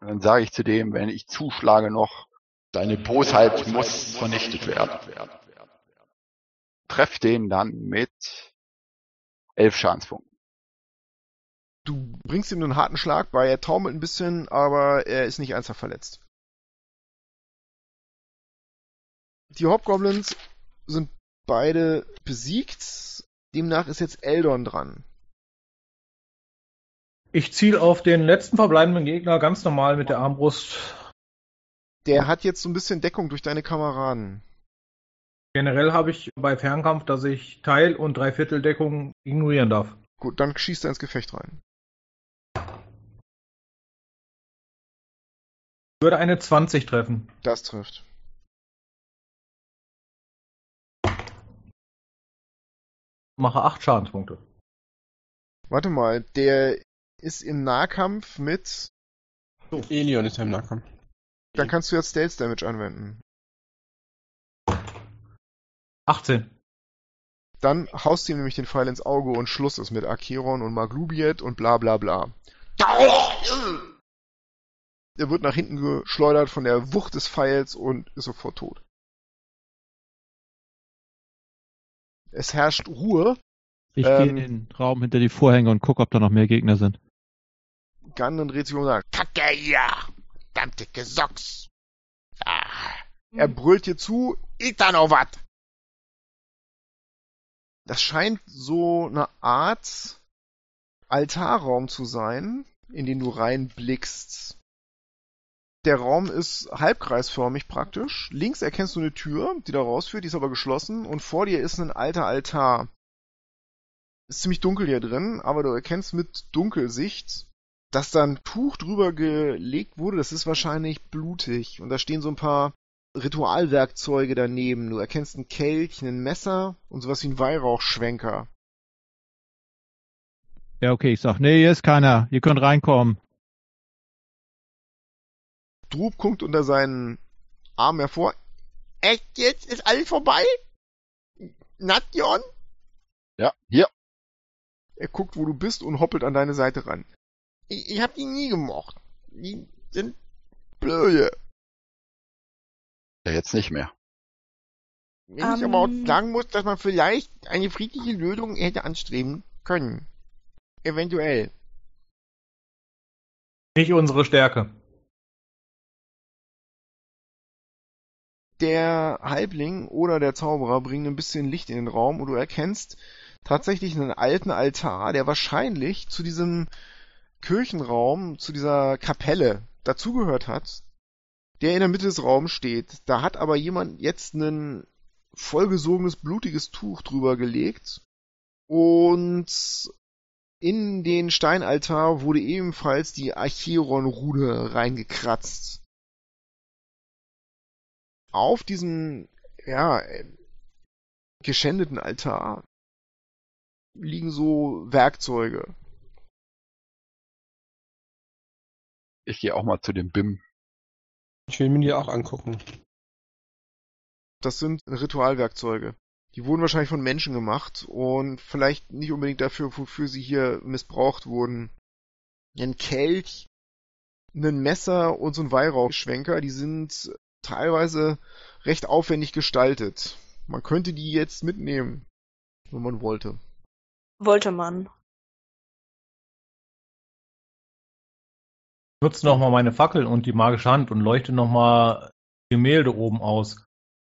Und dann sage ich zu dem, wenn ich zuschlage noch, deine Bosheit muss vernichtet werden. Treff den dann mit elf Schadenspunkten. Du bringst ihm einen harten Schlag bei, er taumelt ein bisschen, aber er ist nicht ernsthaft verletzt. Die Hobgoblins sind beide besiegt, demnach ist jetzt Eldon dran. Ich ziele auf den letzten verbleibenden Gegner ganz normal mit der Armbrust. Der hat jetzt so ein bisschen Deckung durch deine Kameraden. Generell habe ich bei Fernkampf, dass ich Teil- und Dreivierteldeckung ignorieren darf. Gut, dann schießt er ins Gefecht rein. Würde eine 20 treffen. Das trifft. Mache 8 Schadenspunkte. Warte mal, der ist im Nahkampf mit. Elion ist ja im Nahkampf. Dann kannst du jetzt Stealth Damage anwenden. 18. Dann haust du ihm nämlich den Pfeil ins Auge und Schluss ist mit Acheron und Maglubiet und bla bla bla. Er wird nach hinten geschleudert von der Wucht des Pfeils und ist sofort tot. Es herrscht Ruhe. Ich Ähm, gehe in den Raum hinter die Vorhänge und gucke, ob da noch mehr Gegner sind. Gunn dreht sich um und sagt, Kacke hier! Verdammte Gesocks! Ah, er brüllt dir zu. ist da noch was? Das scheint so eine Art Altarraum zu sein, in den du reinblickst. Der Raum ist halbkreisförmig praktisch. Links erkennst du eine Tür, die da rausführt, die ist aber geschlossen und vor dir ist ein alter Altar. Ist ziemlich dunkel hier drin, aber du erkennst mit Dunkelsicht, dass da ein Tuch drüber gelegt wurde. Das ist wahrscheinlich blutig und da stehen so ein paar Ritualwerkzeuge daneben. Du erkennst einen Kelch, ein Messer und sowas wie einen Weihrauchschwenker. Ja, okay, ich sag, nee, hier ist keiner. Ihr könnt reinkommen. Drub guckt unter seinen Arm hervor. Echt jetzt? Ist alles vorbei? Nation? Ja, hier. Er guckt, wo du bist und hoppelt an deine Seite ran. Ich, ich hab die nie gemocht. Die sind Blöje. Ja, jetzt nicht mehr. Wenn ich aber auch Ähm. sagen muss, dass man vielleicht eine friedliche Lösung hätte anstreben können. Eventuell. Nicht unsere Stärke. Der Halbling oder der Zauberer bringen ein bisschen Licht in den Raum und du erkennst tatsächlich einen alten Altar, der wahrscheinlich zu diesem Kirchenraum, zu dieser Kapelle dazugehört hat, der in der Mitte des Raums steht. Da hat aber jemand jetzt ein vollgesogenes, blutiges Tuch drüber gelegt und in den Steinaltar wurde ebenfalls die Acheron-Rude reingekratzt. Auf diesem, ja, geschändeten Altar liegen so Werkzeuge. Ich gehe auch mal zu dem BIM. Ich will mir die auch angucken. Das sind Ritualwerkzeuge. Die wurden wahrscheinlich von Menschen gemacht und vielleicht nicht unbedingt dafür, wofür sie hier missbraucht wurden. Ein Kelch, ein Messer und so ein Weihrauchschwenker, die sind teilweise recht aufwendig gestaltet. Man könnte die jetzt mitnehmen, wenn man wollte. Wollte man. Nutze nochmal meine Fackel und die magische Hand und leuchte nochmal Gemälde oben aus.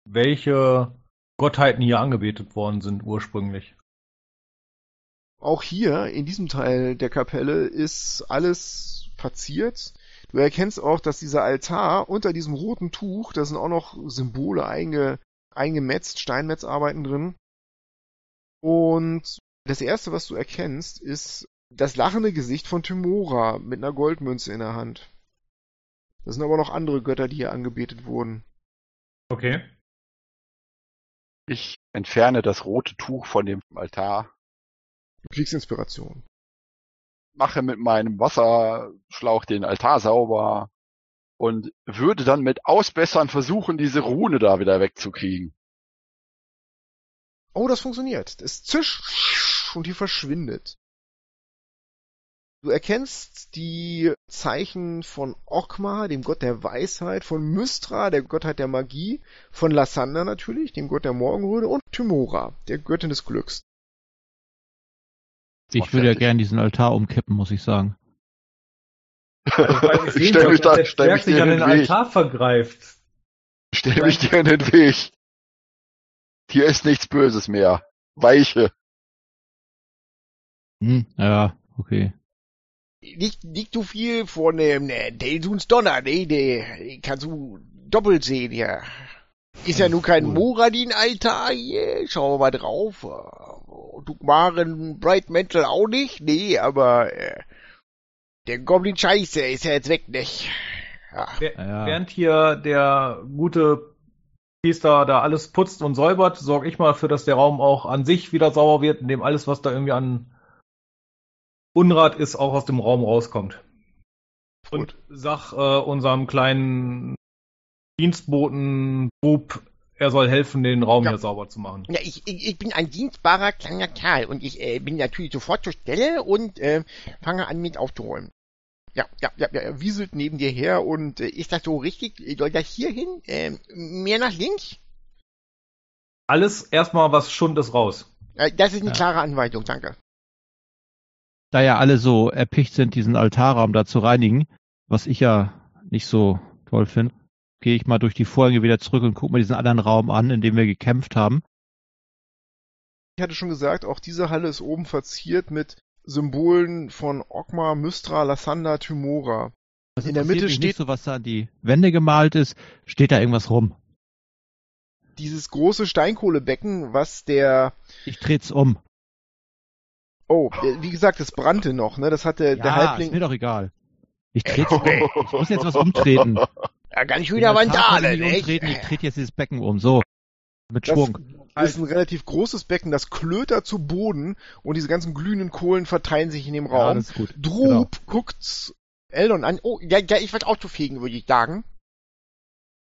Welche Gottheiten hier angebetet worden sind ursprünglich. Auch hier in diesem Teil der Kapelle ist alles verziert. Du erkennst auch, dass dieser Altar unter diesem roten Tuch, da sind auch noch Symbole einge, eingemetzt, Steinmetzarbeiten drin. Und das erste, was du erkennst, ist das lachende Gesicht von Timora mit einer Goldmünze in der Hand. Das sind aber noch andere Götter, die hier angebetet wurden. Okay. Ich entferne das rote Tuch von dem Altar, Du kriegst Inspiration. Mache mit meinem Wasserschlauch den Altar sauber und würde dann mit Ausbessern versuchen, diese Rune da wieder wegzukriegen. Oh, das funktioniert. Es zischt und die verschwindet. Du erkennst die Zeichen von Okma, dem Gott der Weisheit, von Mystra, der Gottheit der Magie, von Lassander natürlich, dem Gott der Morgenröte, und Tymora, der Göttin des Glücks. Ich würde ja fertig. gern diesen Altar umkippen, muss ich sagen. Weil Ich stell mich da, stell mich sich dir an in den den Weg. Altar vergreift. Stell mich dir in den Weg. Hier ist nichts Böses mehr. Weiche. Hm, ja, okay. Nicht, nicht zu viel von dem äh, Delsuns Donner, nee, nee, kannst du doppelt sehen hier. Ist ja nun kein Cool. Moradin-Altar hier, schauen wir mal drauf. Dugmaren Bright Mantle auch nicht, nee, aber äh, der Goblin Scheiße ist ja jetzt weg, nicht? Ja. Während hier der gute Priester da alles putzt und säubert, sorge ich mal dafür, dass der Raum auch an sich wieder sauber wird, indem alles, was da irgendwie an Unrat ist, auch aus dem Raum rauskommt. Und sag äh, unserem kleinen Dienstboten Bub, er soll helfen, den Raum Ja. hier sauber zu machen. Ja, ich, ich, ich bin ein dienstbarer kleiner Kerl und ich äh, bin natürlich sofort zur Stelle und äh, fange an mit aufzuräumen. Ja, ja, ja, ja, er wieselt neben dir her und äh, Ist das so richtig? Soll das hier hin? Äh, mehr nach links? Alles erstmal, was Schund ist, raus. Äh, das ist eine Ja. klare Anweisung, danke. Da ja alle so erpicht sind, diesen Altarraum da zu reinigen, was ich ja nicht so toll finde, gehe ich mal durch die Vorhänge wieder zurück und gucke mir diesen anderen Raum an, in dem wir gekämpft haben. ich hatte schon gesagt, auch diese Halle ist oben verziert mit Symbolen von Okma, Mystra, Lassander, Tymora. Das In der Mitte steht- nicht so, was da an die Wände gemalt ist. Steht da irgendwas rum? Dieses große Steinkohlebecken, was der, Ich dreh's um. oh, der, wie gesagt, das brannte noch, ne? Das hatte der ja, Halbling. ist mir doch egal. Ich dreh's um. Ich muss jetzt was umtreten. Ja, ganz schön der Vandale, umtreten, Ich trete jetzt dieses Becken um. So. Mit Das Schwung. ist ein relativ großes Becken, das klötert zu Boden und diese ganzen glühenden Kohlen verteilen sich in dem Ja, Raum. das ist gut. Drub guckt Eldon an. Oh, ja, ja, ich was aufzufegen, würde ich sagen.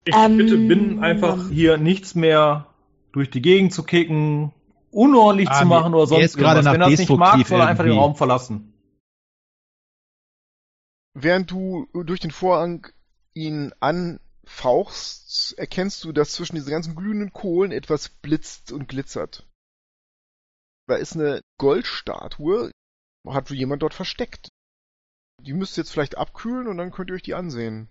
Ich Ähm, bitte bin einfach hier nichts mehr durch die Gegend zu kicken, unordentlich Ah, zu machen oder er sonst irgendwas. Wenn er es nicht mag, soll er einfach den. Raum verlassen. Während du durch den Vorhang ihn anfauchst, erkennst du, dass zwischen diesen ganzen glühenden Kohlen etwas blitzt und glitzert. Da ist eine Goldstatue, hat wohl jemand dort versteckt. Die müsst ihr jetzt vielleicht abkühlen und dann könnt ihr euch die ansehen.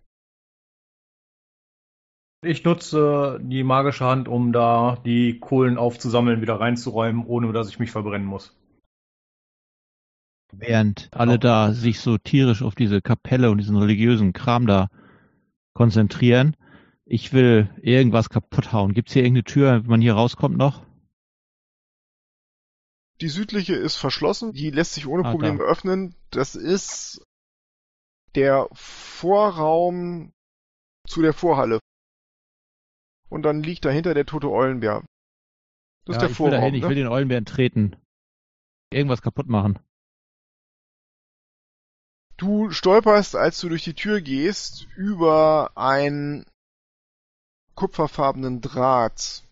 Ich nutze die magische Hand, um da die Kohlen aufzusammeln, wieder reinzuräumen, ohne dass ich mich verbrennen muss. Während alle da sich so tierisch auf diese Kapelle und diesen religiösen Kram da konzentrieren. Ich will irgendwas kaputt hauen. Gibt's hier irgendeine Tür, wenn man hier rauskommt noch? Die südliche ist verschlossen, die lässt sich ohne Ah, Probleme öffnen. Das ist der Vorraum zu der Vorhalle. Und dann liegt dahinter der tote Eulenbär. Das ist ja, der ich will Vorraum. dahin, ich ne? will den Eulenbären treten. Irgendwas kaputt machen. Du stolperst, als du durch die Tür gehst, über einen kupferfarbenen Draht.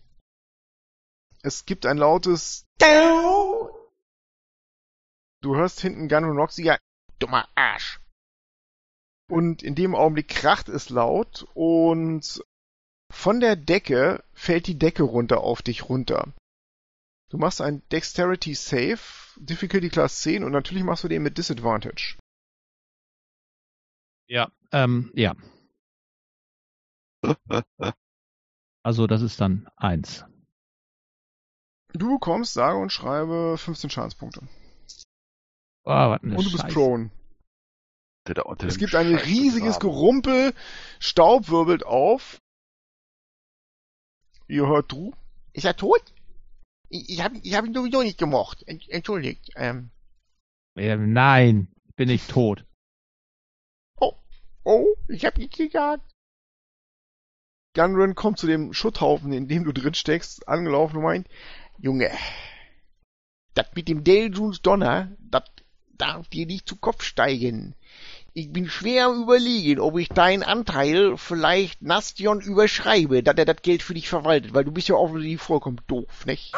Es gibt ein lautes Du hörst hinten Gun Roxy ja, Dummer Arsch. und in dem Augenblick kracht es laut und von der Decke fällt die Decke runter auf dich runter. Du machst ein Dexterity Save, Difficulty Class 10 und natürlich machst du den mit Disadvantage. Ja. Ähm, ja. Also das ist dann eins. Du bekommst, sage und schreibe, 15 Schadenspunkte. Oh, was eine Und du bist Scheiße. prone. Der da unter Es gibt ein Scheiß riesiges. Gerumpel, Staub wirbelt auf. Ihr hört Drew. Ist er tot? Ich, ich habe ich hab ihn sowieso nicht gemocht. Ent, entschuldigt. Ähm, Ähm, nein, bin ich tot. Oh, ich hab ihn gejagt. Gunrun kommt zu dem Schutthaufen, in dem du drin steckst, angelaufen und meint, Junge, das mit dem Deljuns Donner, das darf dir nicht zu Kopf steigen. Ich bin schwer am überlegen, ob ich deinen Anteil vielleicht Nastion überschreibe, dass er das Geld für dich verwaltet, weil du bist ja offensichtlich vollkommen doof, nicht?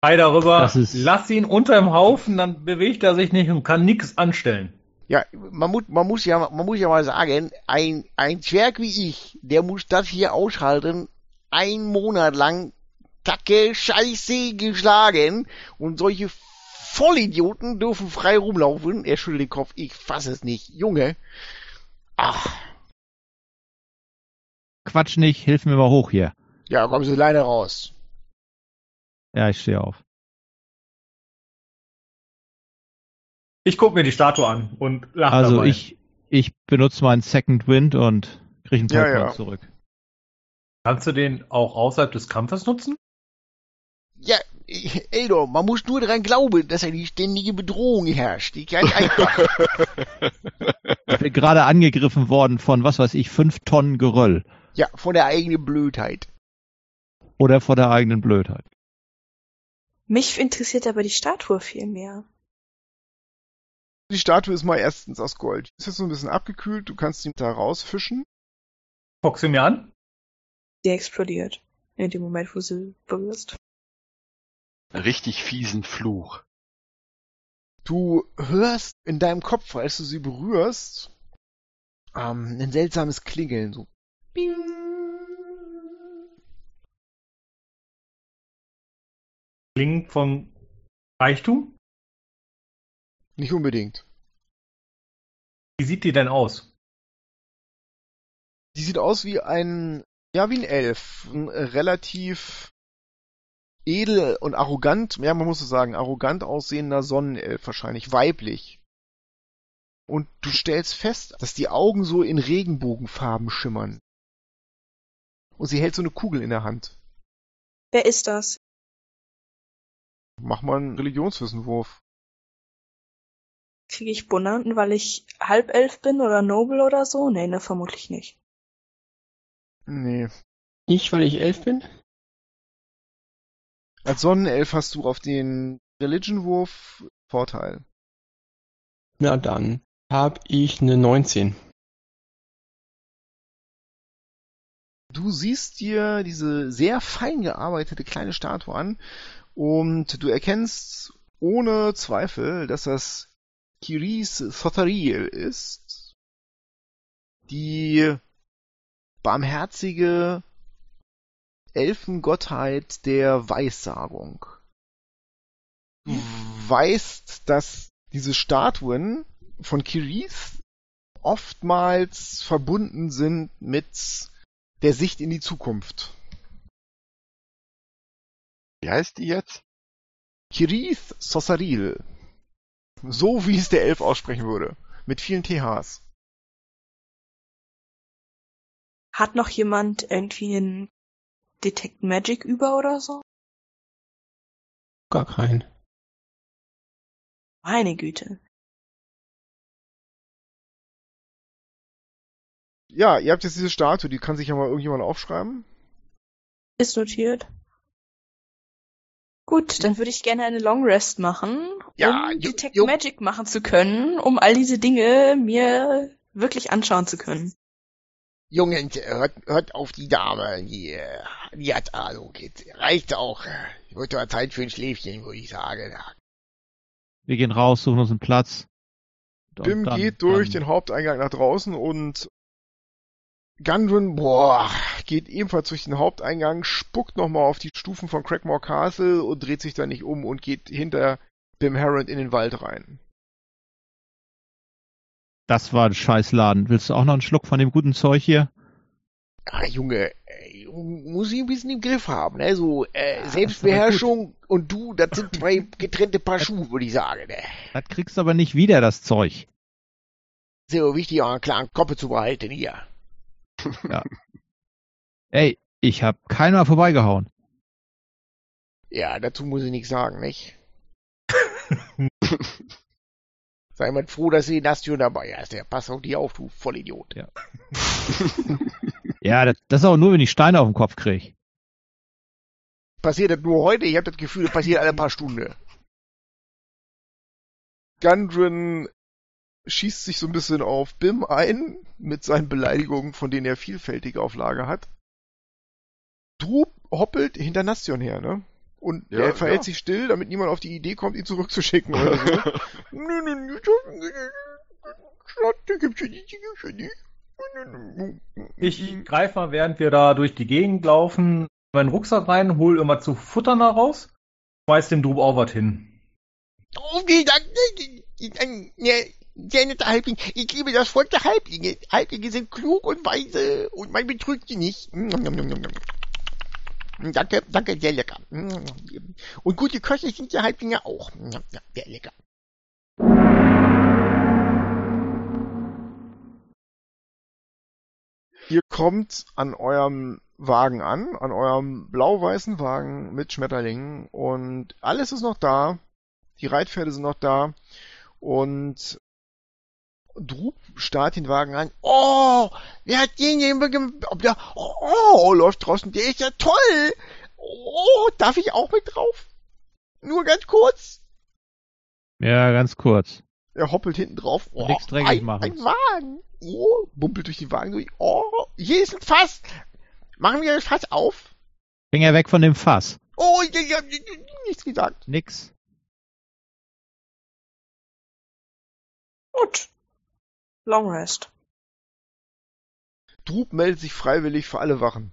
Ei darüber, Das ist- lass ihn unterm Haufen, dann bewegt er sich nicht und kann nichts anstellen. Ja, man muss, man muss ja, man muss ja mal sagen, ein, ein Zwerg wie ich, der muss das hier aushalten, ein Monat lang Kacke, Scheiße geschlagen und solche Vollidioten dürfen frei rumlaufen. Er schüttelt den Kopf, ich fass es nicht. Junge. Ach, Quatsch nicht, hilf mir mal hoch hier. ja, kommen Sie leider raus. Ja, ich stehe auf. Ich guck mir die Statue an und lach Also dabei. ich, ich benutze meinen Second Wind und kriege einen Ja, Pokémon ja. zurück. Kannst du den auch außerhalb des Kampfes nutzen? Ja, Eldor, man muss nur daran glauben, dass er die ständige Bedrohung herrscht. Die ganz einfach. Ich bin gerade angegriffen worden von, was weiß ich, fünf Tonnen Geröll. ja, von der eigenen Blödheit. Oder vor der eigenen Blödheit. Mich interessiert aber die Statue viel mehr. Die Statue ist mal erstens aus Gold. Ist jetzt so ein bisschen abgekühlt, du kannst ihn da rausfischen. Guck sie mir an. Die explodiert. In dem Moment, wo sie berührst. Richtig fiesen Fluch. Du hörst in deinem Kopf, als du sie berührst, ähm, ein seltsames Klingeln, so. Klingt von Reichtum. Nicht unbedingt. Wie sieht die denn aus? Die sieht aus wie ein, ja, wie ein Elf. Ein äh, relativ edel und arrogant, ja, man muss es sagen, arrogant aussehender Sonnenelf wahrscheinlich, weiblich. Und du stellst fest, dass die Augen so in Regenbogenfarben schimmern. Und sie hält so eine Kugel in der Hand. Wer ist das? Mach mal einen Religionswissenwurf. Kriege ich Bonanten, weil ich Halbelf bin oder Noble oder so? Nee, ne, vermutlich nicht. Nee. Ich, weil ich elf bin? Als Sonnenelf hast du auf den Religionwurf Vorteil. Na dann habe ich eine 19. Du siehst dir diese sehr fein gearbeitete kleine Statue an und du erkennst ohne Zweifel, dass das Kiris Thothariel ist, die barmherzige Elfengottheit der Weissagung. Du weißt, dass diese Statuen von Kiris oftmals verbunden sind mit der Sicht in die Zukunft. Wie heißt die jetzt? Kirith Sosaril. So wie es der Elf aussprechen würde. Mit vielen THs. Hat noch jemand irgendwie einen Detect Magic über oder so? Gar keinen. Meine Güte. Ja, ihr habt jetzt diese Statue, die kann sich ja mal irgendjemand aufschreiben. Ist notiert. Gut, dann würde ich gerne eine Long Rest machen, Ja, um jo- Detect jo- Magic machen zu können, um all diese Dinge mir wirklich anschauen zu können. Junge, hört, hört auf die Dame, die, die hat Ahnung. Jetzt reicht auch. Wird doch Zeit für ein Schläfchen, würde ich sagen. Wir gehen raus, suchen uns einen Platz. Bim geht durch dann- den Haupteingang nach draußen und Gundren, boah, geht ebenfalls durch den Haupteingang, spuckt nochmal auf die Stufen von Crackmore Castle und dreht sich dann nicht um und geht hinter Bim Harrod in den Wald rein. Das war ein Scheißladen. Willst du auch noch einen Schluck von dem guten Zeug hier? Ah, Junge, äh, muss ich ein bisschen im Griff haben, ne? So, äh, Ja, Selbstbeherrschung und du, das sind zwei getrennte Paar Schuhe, würde ich sagen, ne? Das kriegst du aber nicht wieder, das Zeug. So wichtig, auch einen klaren Kopf zu behalten hier. Ey, ich hab keiner vorbeigehauen. Ja, dazu muss ich nichts sagen, nicht? Sei mal froh, dass Nation dabei hast. Der passt auf dich auf, du Vollidiot. Ja. Ja, das, das ist auch nur, wenn ich Steine auf den Kopf kriege. Passiert das nur heute? Ich habe das Gefühl, das passiert alle paar Stunden. Gundren schießt sich so ein bisschen auf Bim ein, mit seinen Beleidigungen, von denen er vielfältige auf Lager hat. Drub hoppelt hinter Nastion her, ne? Und Ja, er verhält ja. sich still, damit niemand auf die Idee kommt, ihn zurückzuschicken oder so. Nö, nö, nö, die gibt's ja nicht, die gibt's ja nicht. Ich greife mal, während wir da durch die Gegend laufen, meinen Rucksack rein, hol immer zu Futtern da raus, schmeiß dem Drub auch was hin. Oh, vielen Dank. Ja, sehr netter Halbling. Ich liebe das Volk der Halblinge. Halblinge sind klug und weise und man betrügt sie nicht. Danke, danke, sehr lecker. Und gute Köche sind die Halblinge auch. Sehr lecker. Ihr kommt an eurem Wagen an, an eurem blau-weißen Wagen mit Schmetterlingen und alles ist noch da. Die Reitpferde sind noch da und Drub starrt den Wagen an. Oh, wer hat den ob der, oh, läuft draußen, der ist ja toll. Oh, darf ich auch mit drauf? Nur ganz kurz. Ja, ganz kurz. Er hoppelt hinten drauf. Oh, Nichts dreckig ein, machen. ein Wagen. Oh, bumpelt durch den Wagen durch. Oh, hier ist ein Fass. Machen wir das Fass auf? Finger weg von dem Fass. Oh, ich, ich hab nichts gesagt. Nix. Gut. Long Rest. Drub meldet sich freiwillig für alle Wachen.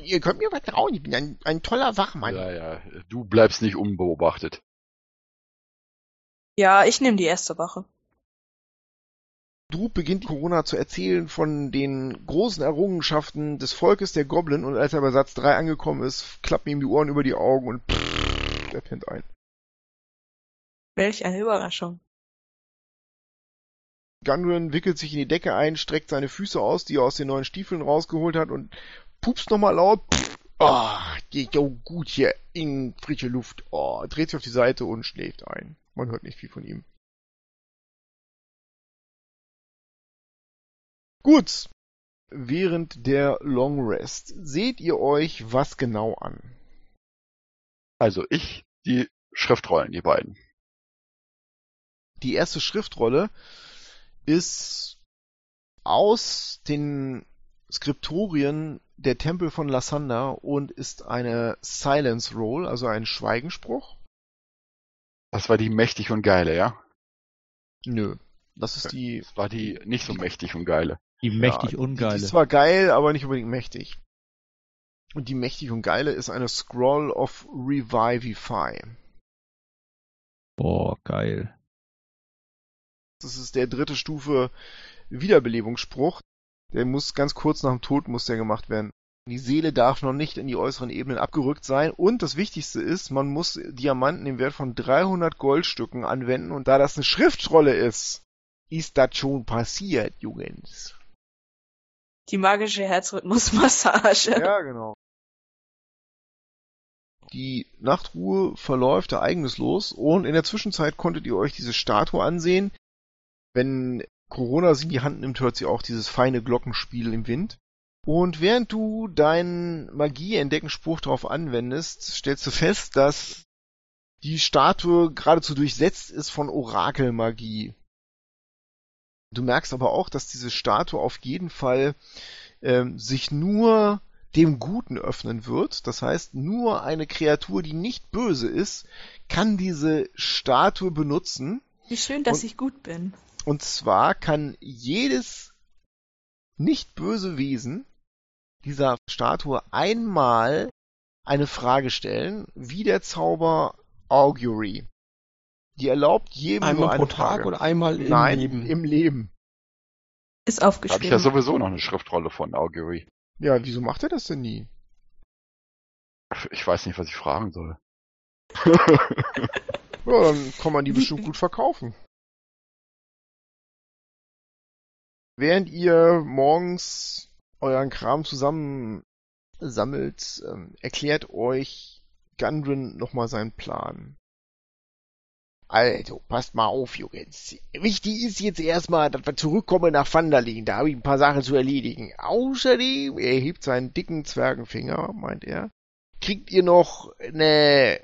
Ihr könnt mir vertrauen, ich bin ein, ein toller Wachmann. Ja, ja, du bleibst nicht unbeobachtet. Ja, ich nehme die erste Wache. Drub beginnt Corona zu erzählen von den großen Errungenschaften des Volkes der Goblin und als er bei Satz 3 angekommen ist, klappen ihm die Ohren über die Augen und pff, er pennt ein. Welch eine Überraschung. Gundren wickelt sich in die Decke ein, streckt seine Füße aus, die er aus den neuen Stiefeln rausgeholt hat und pupst nochmal laut. Ah, geht ja gut hier in frische Luft. oh, dreht sich auf die Seite und schläft ein. Man hört nicht viel von ihm. Gut. Während der Long Rest seht ihr euch was genau an? Also ich, die Schriftrollen, die beiden. Die erste Schriftrolle ist aus den Skriptorien der Tempel von Lassander und ist eine Silence Roll, also ein Schweigenspruch. Das war die mächtig und geile, ja? Nö. Das ist die, Das war die nicht so mächtig und geile. Die mächtig ja, ungeile. Die ist zwar geil, aber nicht unbedingt mächtig. Und die mächtig und geile ist eine Scroll of Revivify. Boah, geil. Das ist der dritte Stufe Wiederbelebungsspruch. Der muss ganz kurz nach dem Tod muss der gemacht werden. Die Seele darf noch nicht in die äußeren Ebenen abgerückt sein. Und das Wichtigste ist, man muss Diamanten im Wert von 300 Goldstücken anwenden. Und da das eine Schriftrolle ist, ist das schon passiert, Jungens. Die magische Herzrhythmusmassage. Ja, genau. Die Nachtruhe verläuft ereignislos und in der Zwischenzeit konntet ihr euch diese Statue ansehen. Wenn Corona sie in die Hand nimmt, hört sie auch dieses feine Glockenspiel im Wind. Und während du deinen Magie-Entdecken-Spruch darauf anwendest, stellst du fest, dass die Statue geradezu durchsetzt ist von Orakelmagie. Du merkst aber auch, dass diese Statue auf jeden Fall ähm, sich nur dem Guten öffnen wird. Das heißt, nur eine Kreatur, die nicht böse ist, kann diese Statue benutzen. Wie schön, dass Und- ich gut bin. Und zwar kann jedes nicht böse Wesen dieser Statue einmal eine Frage stellen, wie der Zauber Augury. Die erlaubt jedem Einmal nur eine pro Tag Frage. oder einmal im Nein, Leben? im Leben. Ist Da habe ich ja aufgeschrieben. sowieso noch eine Schriftrolle von Augury. Ja, wieso macht er das denn nie? Ich weiß nicht, was ich fragen soll. Ja, dann kann man die bestimmt gut verkaufen. Während ihr morgens euren Kram zusammen sammelt, ähm, erklärt euch Gundren nochmal seinen Plan. Also, passt mal auf, Jungs. Wichtig ist jetzt erstmal, dass wir zurückkommen nach Vanderlin. Da habe ich ein paar Sachen zu erledigen. Außerdem, er hebt seinen dicken Zwergenfinger, meint er, kriegt ihr noch eine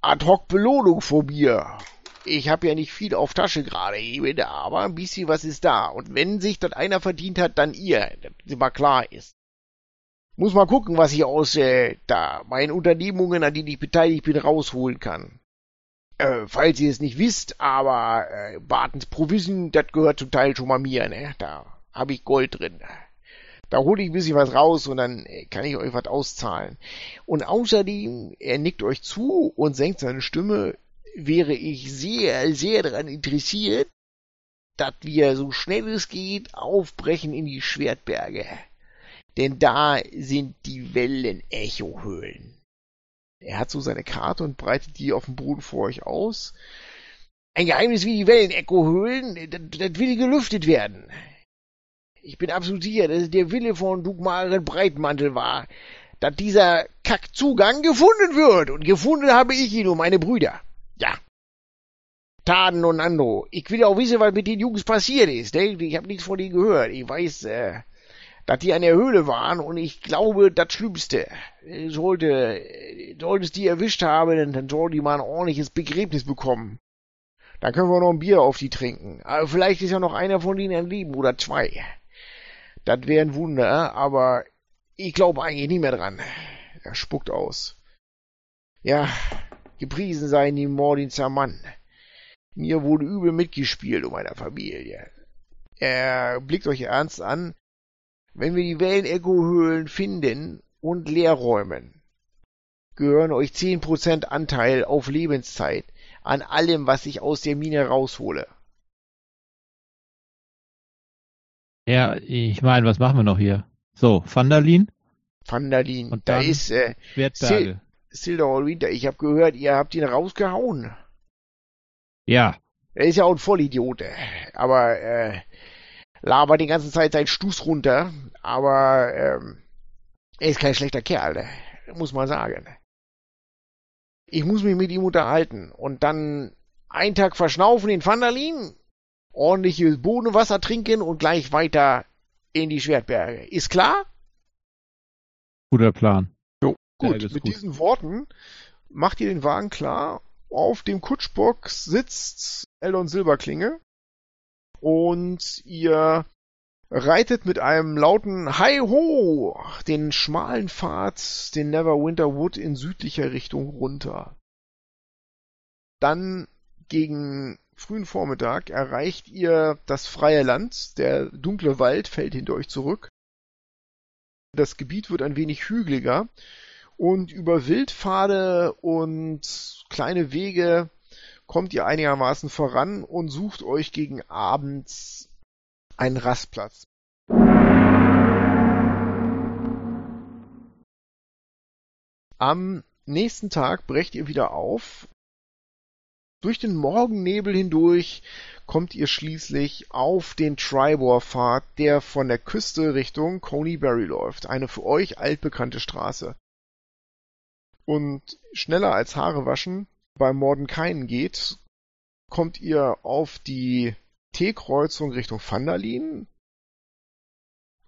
Ad-Hoc-Belohnung von mir. Ich habe ja nicht viel auf Tasche gerade eben, aber ein bisschen was ist da. Und wenn sich das einer verdient hat, dann ihr, dass mal klar ist. Muss mal gucken, was ich aus äh, da meinen Unternehmungen, an denen ich beteiligt bin, rausholen kann. Äh, falls ihr es nicht wisst, aber äh, Bartens Provision, das gehört zum Teil schon mal mir, ne? Da habe ich Gold drin. Da hole ich ein bisschen was raus und dann äh, kann ich euch was auszahlen. Und außerdem, er nickt euch zu und senkt seine Stimme, wäre ich sehr, sehr daran interessiert, dass wir so schnell es geht aufbrechen in die Schwertberge. Denn da sind die Wellen-Echo-Höhlen. Er hat so seine Karte und breitet die auf dem Boden vor euch aus. Ein Geheimnis wie die Wellen-Echo-Höhlen, das, das will gelüftet werden. Ich bin absolut sicher, dass es der Wille von Dugmaren Breitmantel war, dass dieser Kackzugang gefunden wird. Und gefunden habe ich ihn und meine Brüder. Ja. Taden und Ando. Ich will auch wissen, was mit den Jungs passiert ist. Ne? Ich habe nichts von denen gehört. Ich weiß, äh, dass die an der Höhle waren und ich glaube, das Schlimmste. Sollte, sollte es die erwischt haben, dann soll die mal ein ordentliches Begräbnis bekommen. Dann können wir noch ein Bier auf die trinken. Aber vielleicht ist ja noch einer von denen am Leben oder zwei. Das wäre ein Wunder, aber ich glaube eigentlich nicht mehr dran. Er spuckt aus. Ja, gepriesen sei die Mordinzer Mann. Mir wurde übel mitgespielt um meiner Familie. Er blickt euch ernst an. Wenn wir die Wellen-Echo-Höhlen finden und leerräumen, gehören euch zehn Prozent Anteil auf Lebenszeit an allem, was ich aus der Mine raushole. Ja, ich meine, was machen wir noch hier? So, Vandalin, Vandalin, Und da ist äh, Schwertberge. Silder Winter. Ich habe gehört, ihr habt ihn rausgehauen. Ja, Er ist ja auch ein Vollidiot, äh, aber äh, labert die ganze Zeit seinen Stuß runter. Aber ähm, er ist kein schlechter Kerl, äh, muss man sagen. Ich muss mich mit ihm unterhalten und dann einen Tag verschnaufen in Vandalin, ordentliches Bodenwasser trinken und gleich weiter in die Schwertberge. Ist klar? guter Plan. Gut, mit gut. diesen Worten macht ihr den Wagen klar. Auf dem Kutschbock sitzt Eldon Silberklinge und ihr reitet mit einem lauten Hi ho den schmalen Pfad, den Neverwinter Wood in südlicher Richtung runter. Dann gegen frühen Vormittag erreicht ihr das freie Land, der dunkle Wald fällt hinter euch zurück. Das Gebiet wird ein wenig hügeliger und über Wildpfade und kleine Wege kommt ihr einigermaßen voran und sucht euch gegen Abend einen Rastplatz. Am nächsten Tag brecht ihr wieder auf. Durch den Morgennebel hindurch kommt ihr schließlich auf den Tribor-Pfad, der von der Küste Richtung Coneybury läuft. Eine für euch altbekannte Straße. Und schneller als Haare waschen beim Mordenkainen geht, kommt ihr auf die T-Kreuzung Richtung Vandalin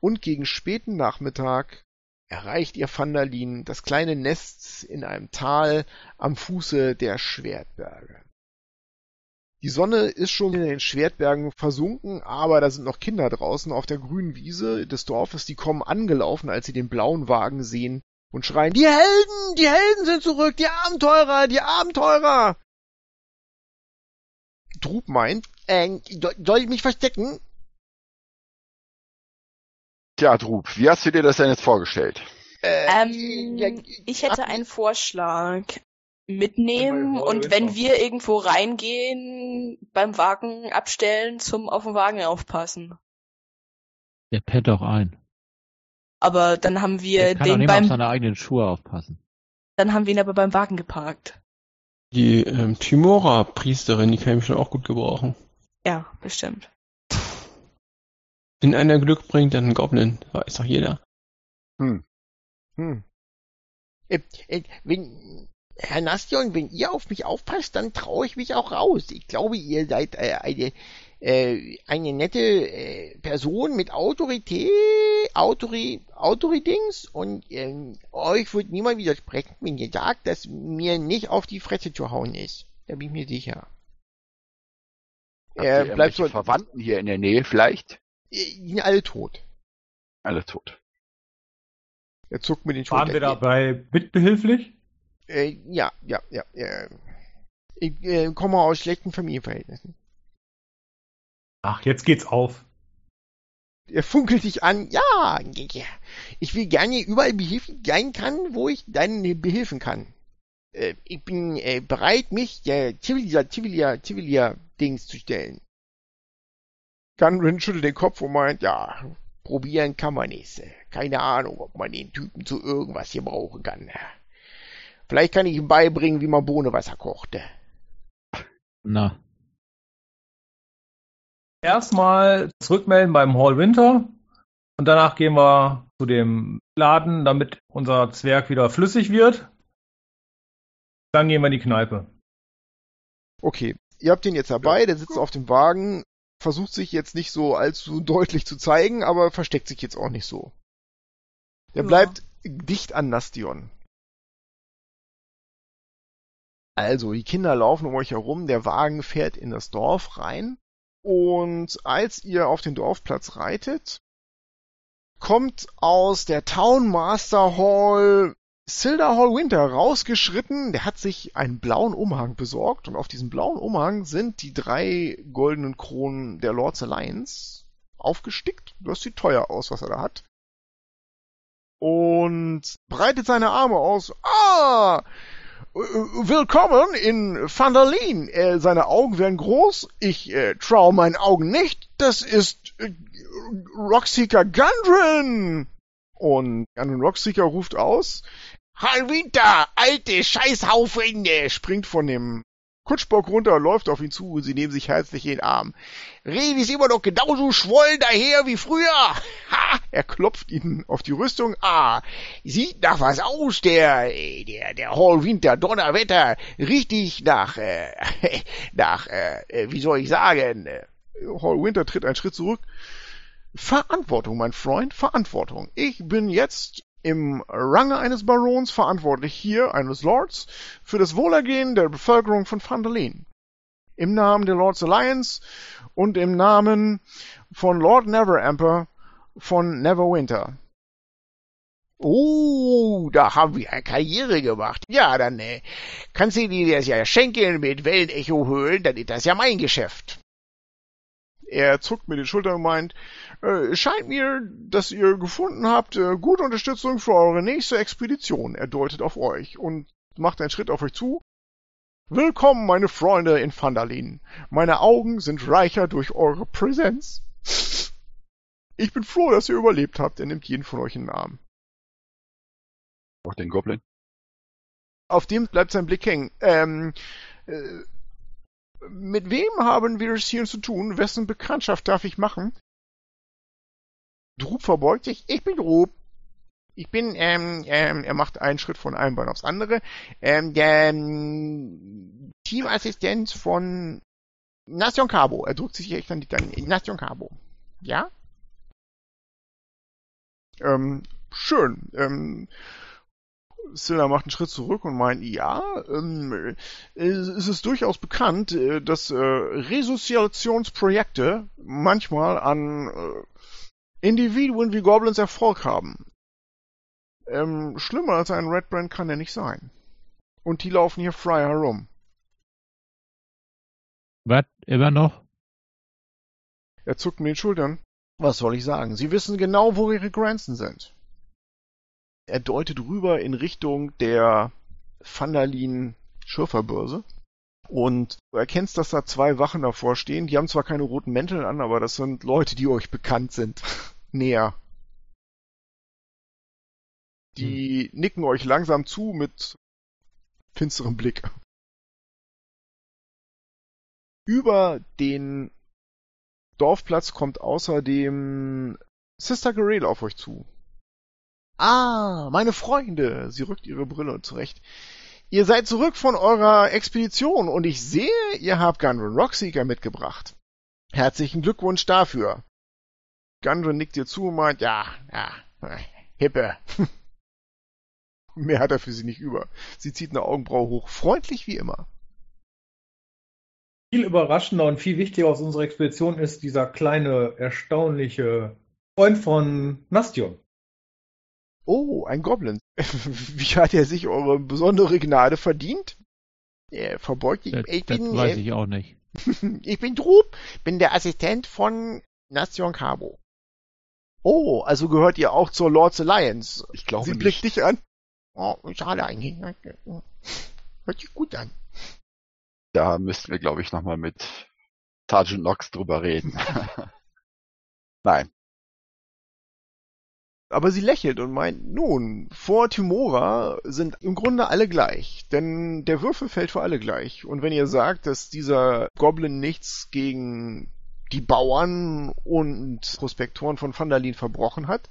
und gegen späten Nachmittag erreicht ihr Vandalin, das kleine Nest in einem Tal am Fuße der Schwertberge. Die Sonne ist schon in den Schwertbergen versunken, aber da sind noch Kinder draußen auf der grünen Wiese des Dorfes, die kommen angelaufen, als sie den blauen Wagen sehen und schreien, die Helden, die Helden sind zurück, die Abenteurer, die Abenteurer! Drub meint, äh, soll ich mich verstecken? Tja, Drub, wie hast du dir das denn jetzt vorgestellt? Äh, Ähm, ja, ich hätte einen Vorschlag. Mitnehmen und wenn auch. wir irgendwo reingehen, beim Wagen abstellen, zum auf den Wagen aufpassen. Der pennt doch ein. Aber dann haben wir kann den nicht mal auf beim, seine eigenen Schuhe aufpassen. dann haben wir ihn aber beim Wagen geparkt. Die ähm, Timora-Priesterin, die kann ich schon auch gut gebrauchen. Ja, bestimmt. Wenn einer Glück bringt, dann ein Goblin. Weiß doch jeder. Hm. Äh, äh, wenn, Herr Nastion, wenn ihr auf mich aufpasst, dann traue ich mich auch raus. Ich glaube, ihr seid äh, eine, äh, eine nette äh, Person mit Autorität, Autori, Autoridings und ähm, euch wird niemand widersprechen, wenn ihr sagt, dass mir nicht auf die Fresse zu hauen ist. Da bin ich mir sicher. Habt Er ihr bleibt so, Verwandten hier in der Nähe vielleicht? die sind alle tot. Alle tot. Er zuckt mit den Waren wir Schultern. dabei mitbehilflich? Äh, ja, ja, ja. Äh, ich äh, komme aus schlechten Familienverhältnissen. Ach, jetzt geht's auf. Er funkelt dich an. Ja, ja. ich will gerne überall behilflich sein kann, wo ich dann behilfen kann. Äh, ich bin äh, bereit, mich der Zivilia, Zivilia, Zivilia-Dings zu stellen. Gunrin schüttelt den Kopf und meint, ja, Probieren kann man nicht. Äh, Keine Ahnung, ob man den Typen zu irgendwas hier brauchen kann. Vielleicht kann ich ihm beibringen, wie man Bohnenwasser kocht. Na, Erstmal zurückmelden beim Hall Winter und danach gehen wir zu dem Laden, damit unser Zwerg wieder flüssig wird. Dann gehen wir in die Kneipe. okay. Ihr habt den jetzt dabei, der sitzt auf dem Wagen, versucht sich jetzt nicht so allzu deutlich zu zeigen, aber versteckt sich jetzt auch nicht so. Der Ja. bleibt dicht an Nastion. Also, die Kinder laufen um euch herum, der Wagen fährt in das Dorf rein und als ihr auf den Dorfplatz reitet, kommt aus der Town Master Hall Silda Hall Winter rausgeschritten. Der hat sich einen blauen Umhang besorgt und auf diesem blauen Umhang sind die drei goldenen Kronen der Lords Alliance aufgestickt. Das sieht teuer aus, was er da hat. Und breitet seine Arme aus. Ah! Willkommen in Vandalin. Äh, seine Augen werden groß. Ich äh, traue meinen Augen nicht. Das ist äh, Rockseeker Gundren. Und Gundren Rockseeker ruft aus. Halwinter, alte Scheißhaufen! Er springt von dem Kutschbock runter, läuft auf ihn zu und sie nehmen sich herzlich in den Arm. Revi ist immer noch genauso schwollen daher wie früher. Ha! Er klopft ihnen auf die Rüstung. Ah, sieht nach was aus, der, der, der Hall Winter Donnerwetter. Richtig nach, äh, nach, äh, wie soll ich sagen? äh, Hall Winter tritt einen Schritt zurück. Verantwortung, mein Freund, Verantwortung. Ich bin jetzt im Range eines Barons verantwortlich hier, eines Lords, für das Wohlergehen der Bevölkerung von Vandalin. Im Namen der Lords Alliance und im Namen von Lord Neveremper von Neverwinter. Oh, da haben wir eine Karriere gemacht. Ja, dann äh, kannst du dir das ja schenken mit Wellenecho-Höhlen, dann ist das ja mein Geschäft. Er zuckt mit den Schultern und meint, äh, scheint mir, dass ihr gefunden habt, äh, gute Unterstützung für eure nächste Expedition. Er deutet auf euch und macht einen Schritt auf euch zu. Willkommen, meine Freunde in Vandalin. Meine Augen sind reicher durch eure Präsenz. Ich bin froh, dass ihr überlebt habt. Er nimmt jeden von euch in den Arm. Auch den Goblin. Auf dem bleibt sein Blick hängen. Ähm, äh, mit wem haben wir es hier zu tun? Wessen Bekanntschaft darf ich machen? Drup verbeugt sich. Ich bin Drup. Ich bin, ähm, ähm, er macht einen Schritt von einem Bein aufs andere. Ähm, der ähm, Teamassistent von Nation Cabo. Er drückt sich echt an die dann Nation Cabo. Ja? Ähm, schön. Ähm, Silla macht einen Schritt zurück und meint, ja, ähm, es ist durchaus bekannt, äh, dass äh, Resoziationsprojekte manchmal an äh, Individuen wie Goblins Erfolg haben. Ähm, schlimmer als ein Red Brand kann er nicht sein. Und die laufen hier frei herum. was? Immer noch? Er zuckt mit den Schultern. Was soll ich sagen? Sie wissen genau, wo ihre Grenzen sind. Er deutet rüber in Richtung der Vandalin Schürferbörse. Und du erkennst, dass da zwei Wachen davor stehen. Die haben zwar keine roten Mäntel an, aber das sind Leute, die euch bekannt sind. Näher. Die nicken euch langsam zu mit finsterem Blick. Über den Dorfplatz kommt außerdem Sister Garel auf euch zu. Ah, meine Freunde! Sie rückt ihre Brille zurecht. Ihr seid zurück von eurer Expedition und ich sehe, ihr habt Gundren Rockseeker mitgebracht. Herzlichen Glückwunsch dafür. Gundren nickt dir zu und meint, ja, ja, hippe. Mehr hat er für sie nicht über. Sie zieht eine Augenbraue hoch, freundlich wie immer. Viel überraschender und viel wichtiger aus unserer Expedition ist dieser kleine, erstaunliche Freund von Nastion. Oh, ein Goblin. Wie hat er sich eure besondere Gnade verdient? Er verbeugt sich. Das, Ich das bin, weiß äh, ich auch nicht. ich bin Drub, bin der Assistent von Nation Cabo. Oh, also gehört ihr auch zur Lords Alliance. Ich glaube Sie nicht. blickt dich an. Oh, schade eigentlich. Hört sich gut an. Da müssten wir, glaube ich, nochmal mit Sergeant Knox drüber reden. Nein. Aber sie lächelt und meint, nun, vor Timora sind im Grunde alle gleich, denn der Würfel fällt für alle gleich. Und wenn ihr sagt, dass dieser Goblin nichts gegen die Bauern und Prospektoren von Vandalin verbrochen hat,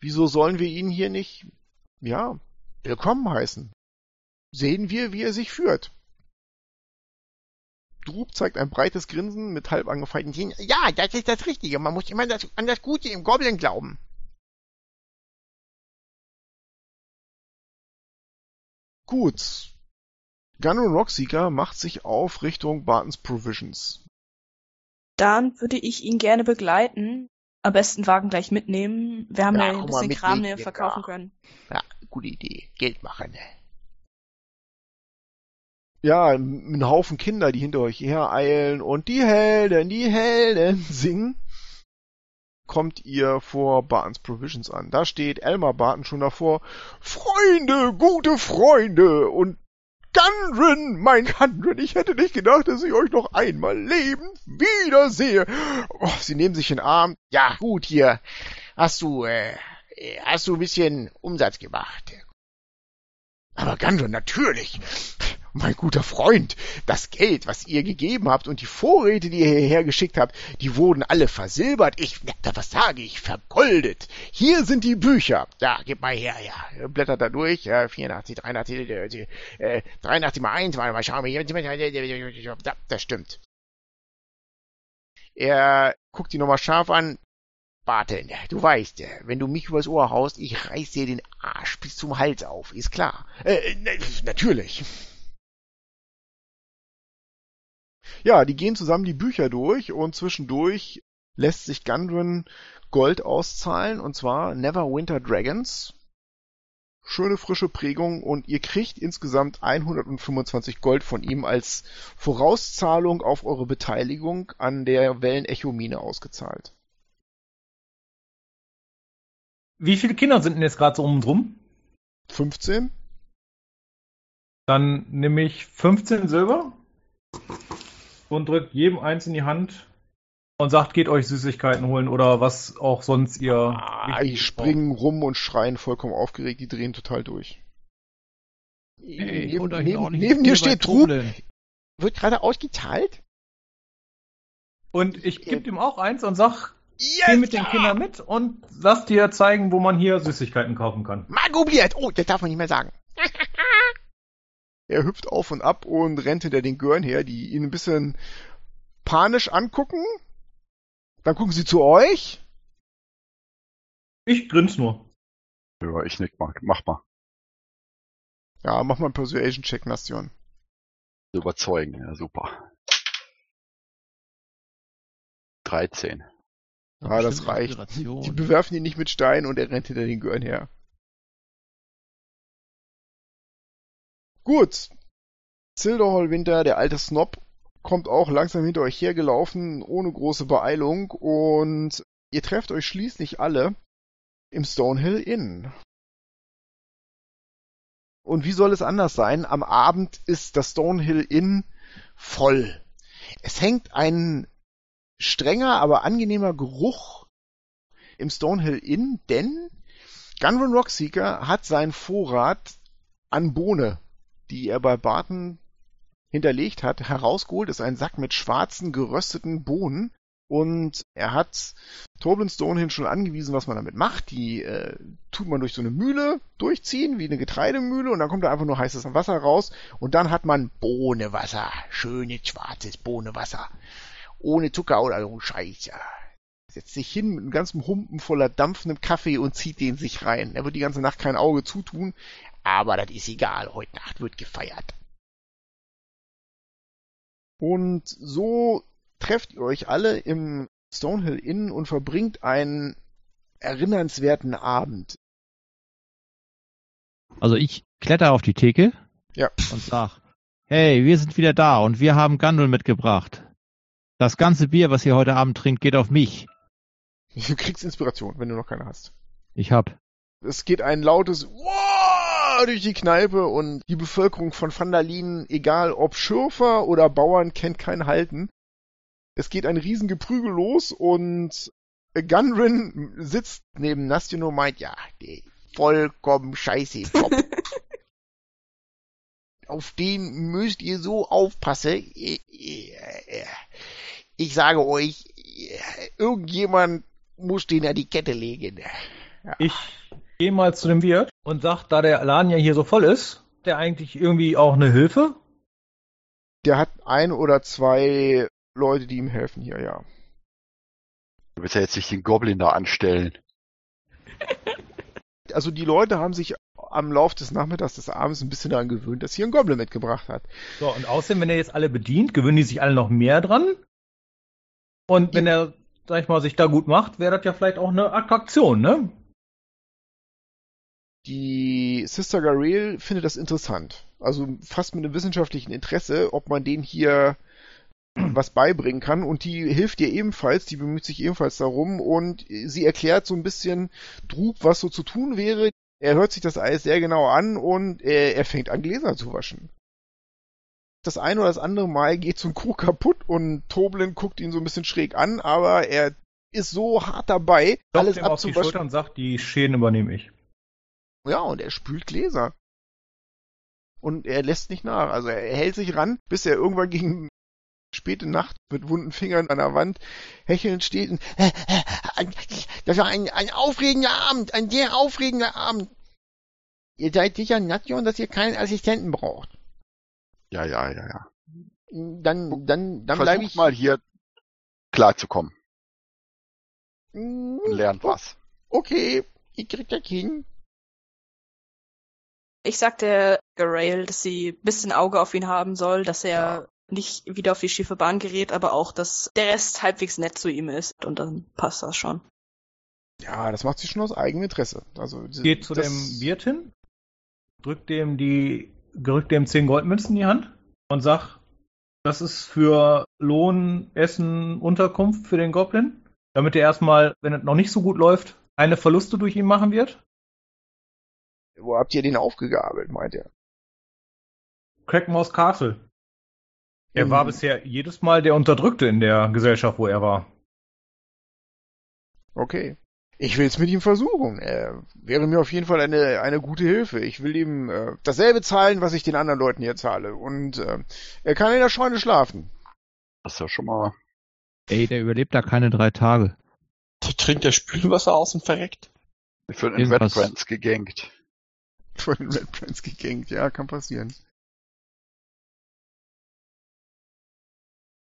wieso sollen wir ihn hier nicht, ja, willkommen heißen? Sehen wir, wie er sich führt. Drub zeigt ein breites Grinsen mit halb angefeilten Zähnen. Ja, das ist das Richtige. Man muss immer das, an das Gute im Goblin glauben. Gut. Gunrun Rockseeker macht sich auf Richtung Bartons Provisions. Dann würde ich ihn gerne begleiten. Am besten Wagen gleich mitnehmen. Wir haben Ja, ja, ein bisschen Kram, den wir verkaufen ja. können. Ja, gute Idee. Geld machen. Ne? Ja, ein Haufen Kinder, die hinter euch hereilen und die Helden, die Helden singen. Kommt ihr vor Bartons Provisions an. Da steht Elmar Barton schon davor. Freunde, gute Freunde und Gundren, mein Gundren, ich hätte nicht gedacht, dass ich euch noch einmal lebend wiedersehe. Oh, sie nehmen sich in den Arm. Ja, gut hier. Hast du, äh, hast du ein bisschen Umsatz gemacht? Aber Gundren, natürlich. Mein guter Freund, das Geld, was ihr gegeben habt und die Vorräte, die ihr hierher geschickt habt, die wurden alle versilbert. Ich, was sage ich, vergoldet. Hier sind die Bücher. Da, gib mal her, ja. Blättert da durch. Ja, 84, 83, äh, äh, 83 mal 1, warte mal, schauen wir hier. Da, das stimmt. Er guckt die nochmal scharf an. Warte, du weißt, wenn du mich übers Ohr haust, ich reiß dir den Arsch bis zum Hals auf, ist klar. Äh, natürlich. Ja, die gehen zusammen die Bücher durch und zwischendurch lässt sich Gundren Gold auszahlen und zwar Neverwinter Dragons. Schöne frische Prägung und ihr kriegt insgesamt 125 Gold von ihm als Vorauszahlung auf eure Beteiligung an der Wellen-Echo-Mine ausgezahlt. Wie viele Kinder sind denn jetzt gerade so um und rum? 15? Dann nehme ich 15 Silber und drückt jedem eins in die Hand und sagt, geht euch Süßigkeiten holen oder was auch sonst ihr. Ah, die springen rum und schreien vollkommen aufgeregt, die drehen total durch. Ey, neben, neben, neben dir steht Trub. Wird gerade ausgezahlt? Und ich gebe ihm auch eins und sag, Yes! geh mit den Kindern mit und lass dir zeigen, wo man hier Süßigkeiten kaufen kann. Magobliert! Oh, das darf man nicht mehr sagen. Er hüpft auf und ab und rennt hinter den Gören her, die ihn ein bisschen panisch angucken. Dann gucken sie zu euch. Ich grins nur. Ja, ich nick mal. Mach mal. Ja, mach mal einen Persuasion-Check, Nastion. Überzeugen. Ja, super. 13. Ja, das reicht. Inspiration. Die bewerfen ihn nicht mit Steinen und er rennt hinter den Gören her. Gut. Zilderhall Winter, der alte Snob, kommt auch langsam hinter euch hergelaufen, ohne große Beeilung und ihr trefft euch schließlich alle im Stonehill Inn. Und wie soll es anders sein? Am Abend ist das Stonehill Inn voll. Es hängt ein strenger, aber angenehmer Geruch im Stonehill Inn, denn Gunrun Rockseeker hat seinen Vorrat an Bohne, die er bei Barton hinterlegt hat, herausgeholt. Das ist ein Sack mit schwarzen, gerösteten Bohnen. Und er hat Toblin Stonehin schon angewiesen, was man damit macht. Die äh, tut man durch so eine Mühle durchziehen, wie eine Getreidemühle, und dann kommt da einfach nur heißes Wasser raus. Und dann hat man Bohnewasser. Schönes schwarzes Bohnewasser. Ohne Zucker oder so Scheiß, ja. Setzt sich hin mit einem ganzen Humpen voller dampfendem Kaffee und zieht den sich rein. Er wird die ganze Nacht kein Auge zutun, aber das ist egal. Heute Nacht wird gefeiert. Und so trefft ihr euch alle im Stonehill Inn und verbringt einen erinnernswerten Abend. Also ich kletter auf die Theke Ja. und sag, hey, wir sind wieder da und wir haben Gandul mitgebracht. Das ganze Bier, was ihr heute Abend trinkt, geht auf mich. Du kriegst Inspiration, wenn du noch keine hast. Ich hab. Es geht ein lautes Wow durch die Kneipe und die Bevölkerung von Vandalin, egal ob Schürfer oder Bauern, kennt kein Halten. Es geht ein Riesengeprügel los und Gunrin sitzt neben Nastino und meint, ja, der vollkommen scheiße Kopf. Auf den müsst ihr so aufpassen. Ich sage euch, irgendjemand muss den an die Kette legen. Ich gehe mal zu dem Wirt und sag, da der Laden ja hier so voll ist, der eigentlich irgendwie auch eine Hilfe? Der hat ein oder zwei Leute, die ihm helfen hier, ja. Du willst ja jetzt nicht den Goblin da anstellen. Also die Leute haben sich am Lauf des Nachmittags, des Abends ein bisschen daran gewöhnt, dass hier ein Goblin mitgebracht hat. So, und außerdem, wenn er jetzt alle bedient, gewöhnen die sich alle noch mehr dran. Und wenn er, sag ich mal, sich da gut macht, wäre das ja vielleicht auch eine Attraktion, ne? Die Sister Garel findet das interessant. Also fast mit einem wissenschaftlichen Interesse, ob man den hier was beibringen kann und die hilft ihr ebenfalls, die bemüht sich ebenfalls darum und sie erklärt so ein bisschen Drub, was so zu tun wäre. Er hört sich das alles sehr genau an und er, er fängt an Gläser zu waschen. Das eine oder das andere Mal geht so ein Krug kaputt und Toblin guckt ihn so ein bisschen schräg an, aber er ist so hart dabei, Klopft alles ihm auf die Schulter abzuwaschen. und sagt, die Schäden übernehme ich. Ja, und er spült Gläser. Und er lässt nicht nach. Also er hält sich ran, bis er irgendwann gegen späte Nacht mit wunden Fingern an der Wand hechelnd steht. Und, das war ein, ein aufregender Abend, ein sehr aufregender Abend. Ihr seid sicher, Nation, dass ihr keinen Assistenten braucht. Ja, ja, ja, ja. Dann, dann, dann bleibe Versuch ich mal hier klarzukommen Mm, und lernt was. Okay, ich krieg das hin. Ich sag der Garail, dass sie ein bisschen Auge auf ihn haben soll, dass er Ja. Nicht wieder auf die schiefe Bahn gerät, aber auch, dass der Rest halbwegs nett zu ihm ist. Und dann passt das schon. Ja, das macht sie schon aus eigenem Interesse. Also Geht zu dem Wirt hin, drückt dem die, drückt dem 10 Goldmünzen in die Hand und sagt, das ist für Lohn, Essen, Unterkunft für den Goblin, damit er erstmal, wenn es noch nicht so gut läuft, keine Verluste durch ihn machen wird. Wo habt ihr den aufgegabelt, meint er? Crackmouse Castle. Er Mhm. war bisher jedes Mal der Unterdrückte in der Gesellschaft, wo er war. Okay. Ich will es mit ihm versuchen. Er wäre mir auf jeden Fall eine, eine gute Hilfe. Ich will ihm äh, dasselbe zahlen, was ich den anderen Leuten hier zahle. Und äh, er kann in der Scheune schlafen. Das ist ja schon mal. Ey, der überlebt da keine drei Tage. Der trinkt der Spülwasser aus und verreckt. Für den Red Brands gegankt. Von den Red Prince gegängt. Ja, kann passieren.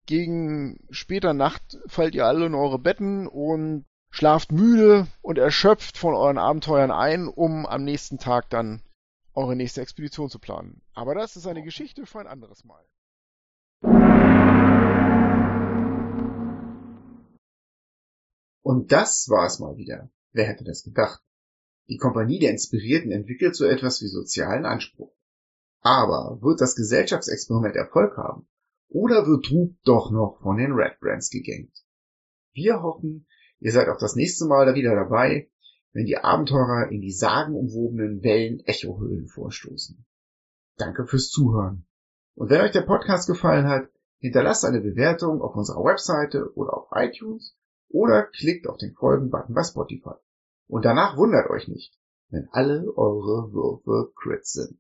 Gegen später Nacht fallt ihr alle in eure Betten und schlaft müde und erschöpft von euren Abenteuern ein, um am nächsten Tag dann eure nächste Expedition zu planen. Aber das ist eine Geschichte für ein anderes Mal. Und das war es mal wieder. Wer hätte das gedacht? Die Kompanie der Inspirierten entwickelt so etwas wie sozialen Anspruch. Aber wird das Gesellschaftsexperiment Erfolg haben? Oder wird Drub doch noch von den Red Brands gegängt? Wir hoffen, ihr seid auch das nächste Mal wieder dabei, wenn die Abenteurer in die sagenumwobenen Wellen Echohöhlen vorstoßen. Danke fürs Zuhören. Und wenn euch der Podcast gefallen hat, hinterlasst eine Bewertung auf unserer Webseite oder auf iTunes oder klickt auf den Folgen-Button bei Spotify. Und danach wundert euch nicht, wenn alle eure Würfe Crits sind.